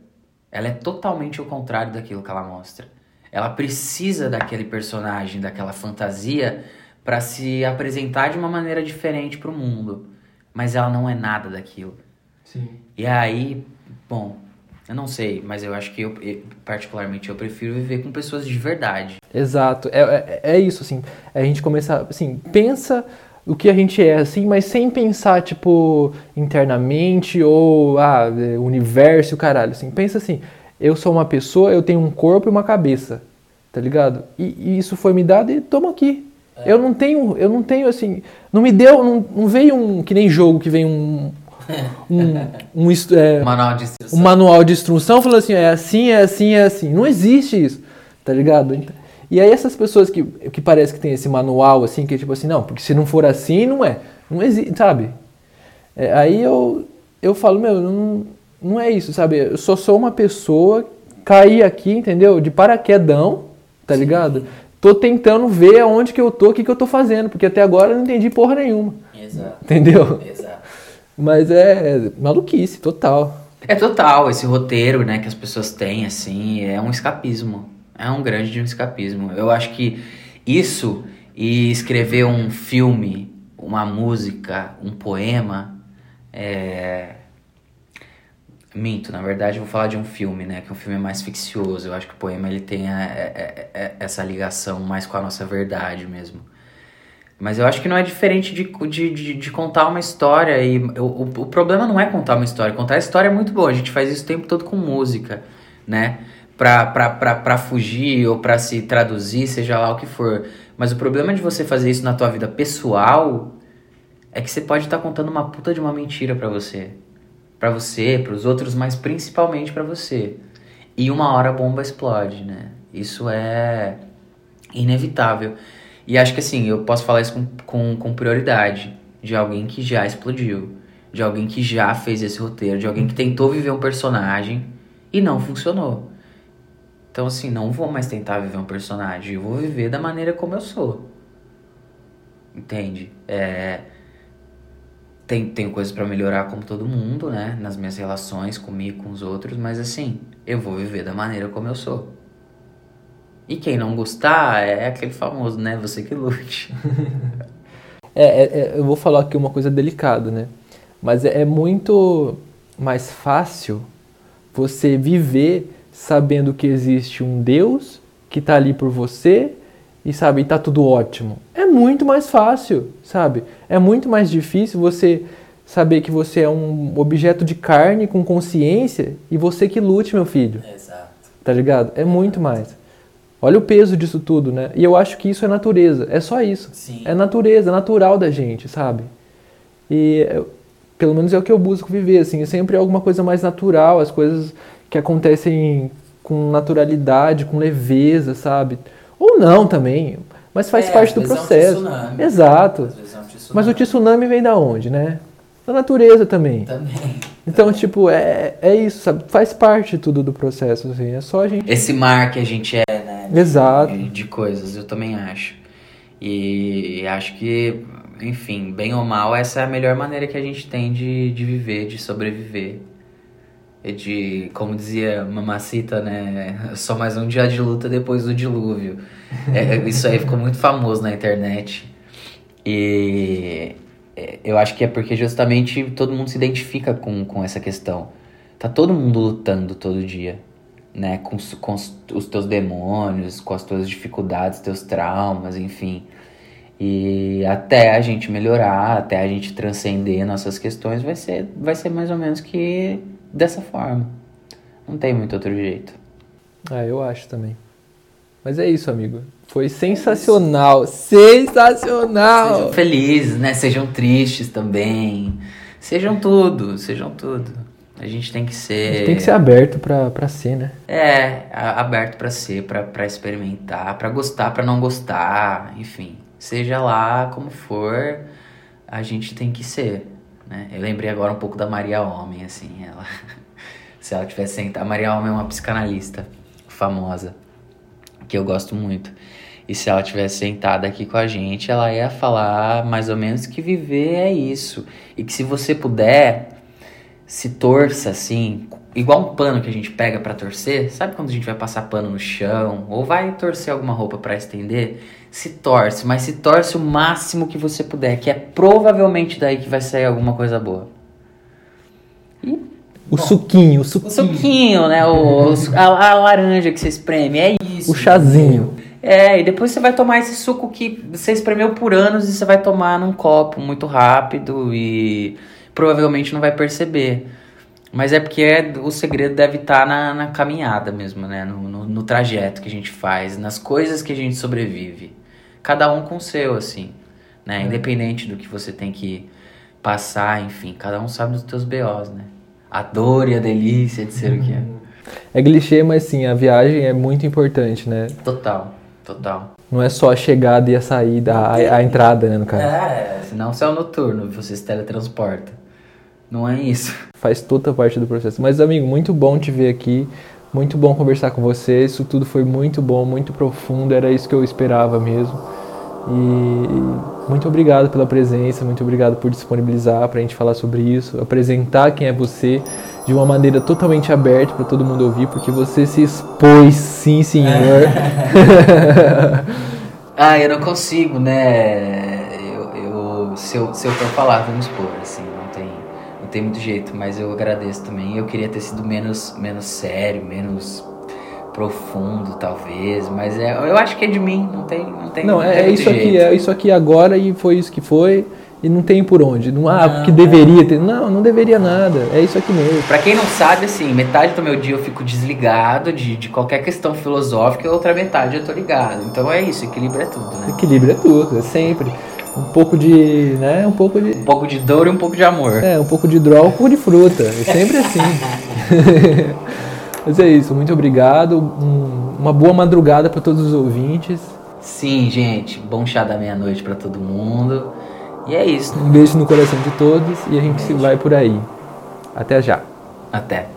Ela é totalmente o contrário daquilo que ela mostra. Ela precisa daquele personagem, daquela fantasia, pra se apresentar de uma maneira diferente pro mundo. Mas ela não é nada daquilo. Sim. E aí, bom, Eu não sei, mas eu acho que eu, particularmente, eu prefiro viver com pessoas de verdade. Exato, é, é, é isso, assim, é a gente começar, assim, pensa o que a gente é, assim, mas sem pensar, tipo, internamente ou, ah, é, universo caralho, assim, pensa assim, eu sou uma pessoa, eu tenho um corpo e uma cabeça, tá ligado? E, e isso foi me dado e toma aqui. Eu não tenho, eu não tenho, assim, não me deu, não, não veio um, que nem jogo, que vem um, um, um, é, Manual de instrução. um manual de instrução falando assim, é assim, é assim, é assim. Não existe isso, tá ligado? Então- E aí essas pessoas que, que parece que tem esse manual, assim, que é tipo assim, não, porque se não for assim, não é. Não existe, sabe? É, aí eu, eu falo, meu, não, não é isso, sabe? Eu só sou uma pessoa, caí aqui, entendeu? De paraquedão, tá ligado? Tô tentando ver aonde que eu tô, o que que eu tô fazendo, porque até agora eu não entendi porra nenhuma, Exato, entendeu? exato. Mas é maluquice, total. É total, esse roteiro, né, que as pessoas têm, assim, é um escapismo. É um grande de um escapismo. Eu acho que isso e escrever um filme, uma música, um poema, é... Minto, na verdade eu vou falar de um filme, né, que um filme é mais ficcioso. Eu acho que o poema ele tem a- é- é- é- essa ligação mais com a nossa verdade mesmo. Mas eu acho que não é diferente de, de, de, de contar uma história. E o, o, o problema não é contar uma história. Contar a história é muito bom. A gente faz isso o tempo todo com música, né? Pra, pra, pra, pra fugir ou pra se traduzir, seja lá o que for. Mas o problema de você fazer isso na tua vida pessoal é que você pode estar contando uma puta de uma mentira pra você. Pra você, pros outros, mas principalmente pra você. E uma hora a bomba explode, né? Isso é inevitável. E acho que assim, eu posso falar isso com, com, com prioridade. De alguém que já explodiu. De alguém que já fez esse roteiro. De alguém que tentou viver um personagem e não funcionou. Então, assim, não vou mais tentar viver um personagem. Eu vou viver da maneira como eu sou. Entende? É. Tem, tenho coisas pra melhorar como todo mundo, né? Nas minhas relações comigo, com os outros. Mas assim, eu vou viver da maneira como eu sou. E quem não gostar é aquele famoso, né? Você que lute. É, é- é- eu vou falar aqui uma coisa delicada, né? Mas é, é muito mais fácil você viver sabendo que existe um Deus que tá ali por você e sabe, e tá tudo ótimo. É muito mais fácil, sabe? É muito mais difícil você saber que você é um objeto de carne com consciência e você que lute, meu filho Exato. tá ligado? É muito mais. Olha o peso disso tudo, né? E eu acho que isso é natureza, é só isso. Sim. É natureza, é natural da gente, sabe? E pelo menos é o que eu busco viver, assim, sempre é alguma coisa mais natural, as coisas que acontecem com naturalidade, com leveza, sabe? Ou não também, mas faz É, parte do vezes é um processo. tsunami. Exato. É um. Mas o tsunami vem da onde, né? Da natureza também. Também. Então, tipo, é, é isso, sabe? Faz parte tudo do processo, assim. É só a gente. Esse mar que a gente é, né? de- Exato. De, coisas, eu também acho. E acho que, enfim, bem ou mal, essa é a melhor maneira que a gente tem de, de viver, de sobreviver. E de, como dizia Mamacita, né? Só mais um dia de luta depois do dilúvio. É, isso aí ficou muito famoso na internet. E eu acho que é porque justamente todo mundo se identifica com, com essa questão. Tá todo mundo lutando todo dia, né? Com, os- com os, os teus demônios, com as tuas dificuldades, teus traumas, enfim. E até a gente melhorar, até a gente transcender nossas questões, vai ser, vai ser mais ou menos que dessa forma. Não tem muito outro jeito. Ah, eu acho também. Mas é isso, amigo. Foi sensacional. Sensacional! Sejam felizes, né? Sejam tristes também. Sejam tudo, sejam tudo. A gente tem que A ser. gente tem que ser aberto pra, pra ser, né? É, a- aberto pra ser, pra pra experimentar, pra gostar, pra não gostar, enfim. Seja lá como for, a gente tem que ser, né? Eu lembrei agora um pouco da Maria Homem, assim, ela... Se ela tivesse sentado... A Maria Homem é uma psicanalista famosa, que eu gosto muito. E se ela tivesse sentada aqui com a gente, ela ia falar mais ou menos que viver é isso. E que se você puder, se torça assim, igual um pano que a gente pega pra torcer. Sabe quando a gente vai passar pano no chão ou vai torcer alguma roupa pra estender? Se torce, mas se torce o máximo que você puder, que é provavelmente daí que vai sair alguma coisa boa. E O suquinho, o O suquinho. suquinho, né? O, a, a laranja que você espreme, é isso. O chazinho. É, e depois você vai tomar esse suco que você espremeu por anos e você vai tomar num copo muito rápido e provavelmente não vai perceber. Mas é porque é- o segredo deve estar na, na caminhada mesmo, né? No, no, no trajeto que a gente faz, nas coisas que a gente sobrevive. Cada um com o seu, assim, né? Independente do que você tem que passar, enfim. Cada um sabe dos teus BOs, né? A dor e a delícia de ser o que é. É clichê, mas sim, a viagem é muito importante, né? Total, total. Não é só a chegada e a saída, a, a entrada, né, no caso. É, senão você é o noturno, você se teletransporta. Não é isso. Faz toda parte do processo. Mas, amigo, muito bom te ver aqui. Muito bom conversar com você. Isso tudo foi muito bom, muito profundo. Era isso que eu esperava mesmo. E muito obrigado pela presença. Muito obrigado por disponibilizar para a gente falar sobre isso. Apresentar quem é você de uma maneira totalmente aberta para todo mundo ouvir. Porque você se expôs, sim, senhor. Ah, eu não consigo, né? Eu, eu, se, eu, se eu for falar, vamos expor, assim, não tem, não tem muito jeito, mas eu agradeço também. Eu queria ter sido menos, menos sério, menos profundo, talvez, mas é, eu acho que é de mim, não tem, não tem Não, não é, é isso aqui, jeito. é isso aqui agora e foi isso que foi. E não tem por onde. Não, ah, Não, é. deveria ter. Não, não deveria nada. É isso aqui mesmo. Pra quem não sabe, assim, metade do meu dia eu fico desligado de, de qualquer questão filosófica e outra metade eu tô ligado. Então é isso, equilíbrio é tudo, né? Equilíbrio é tudo, é sempre. Um pouco de. né? Um pouco de. Um pouco de dor e um pouco de amor. É, um pouco de draw, um pouco de fruta. É sempre assim. Mas é isso, muito obrigado. Um- uma boa madrugada para todos os ouvintes. Sim, gente, bom chá da meia-noite pra todo mundo. E é isso. Um beijo no coração de todos e a gente se vai por aí. Até já. Até.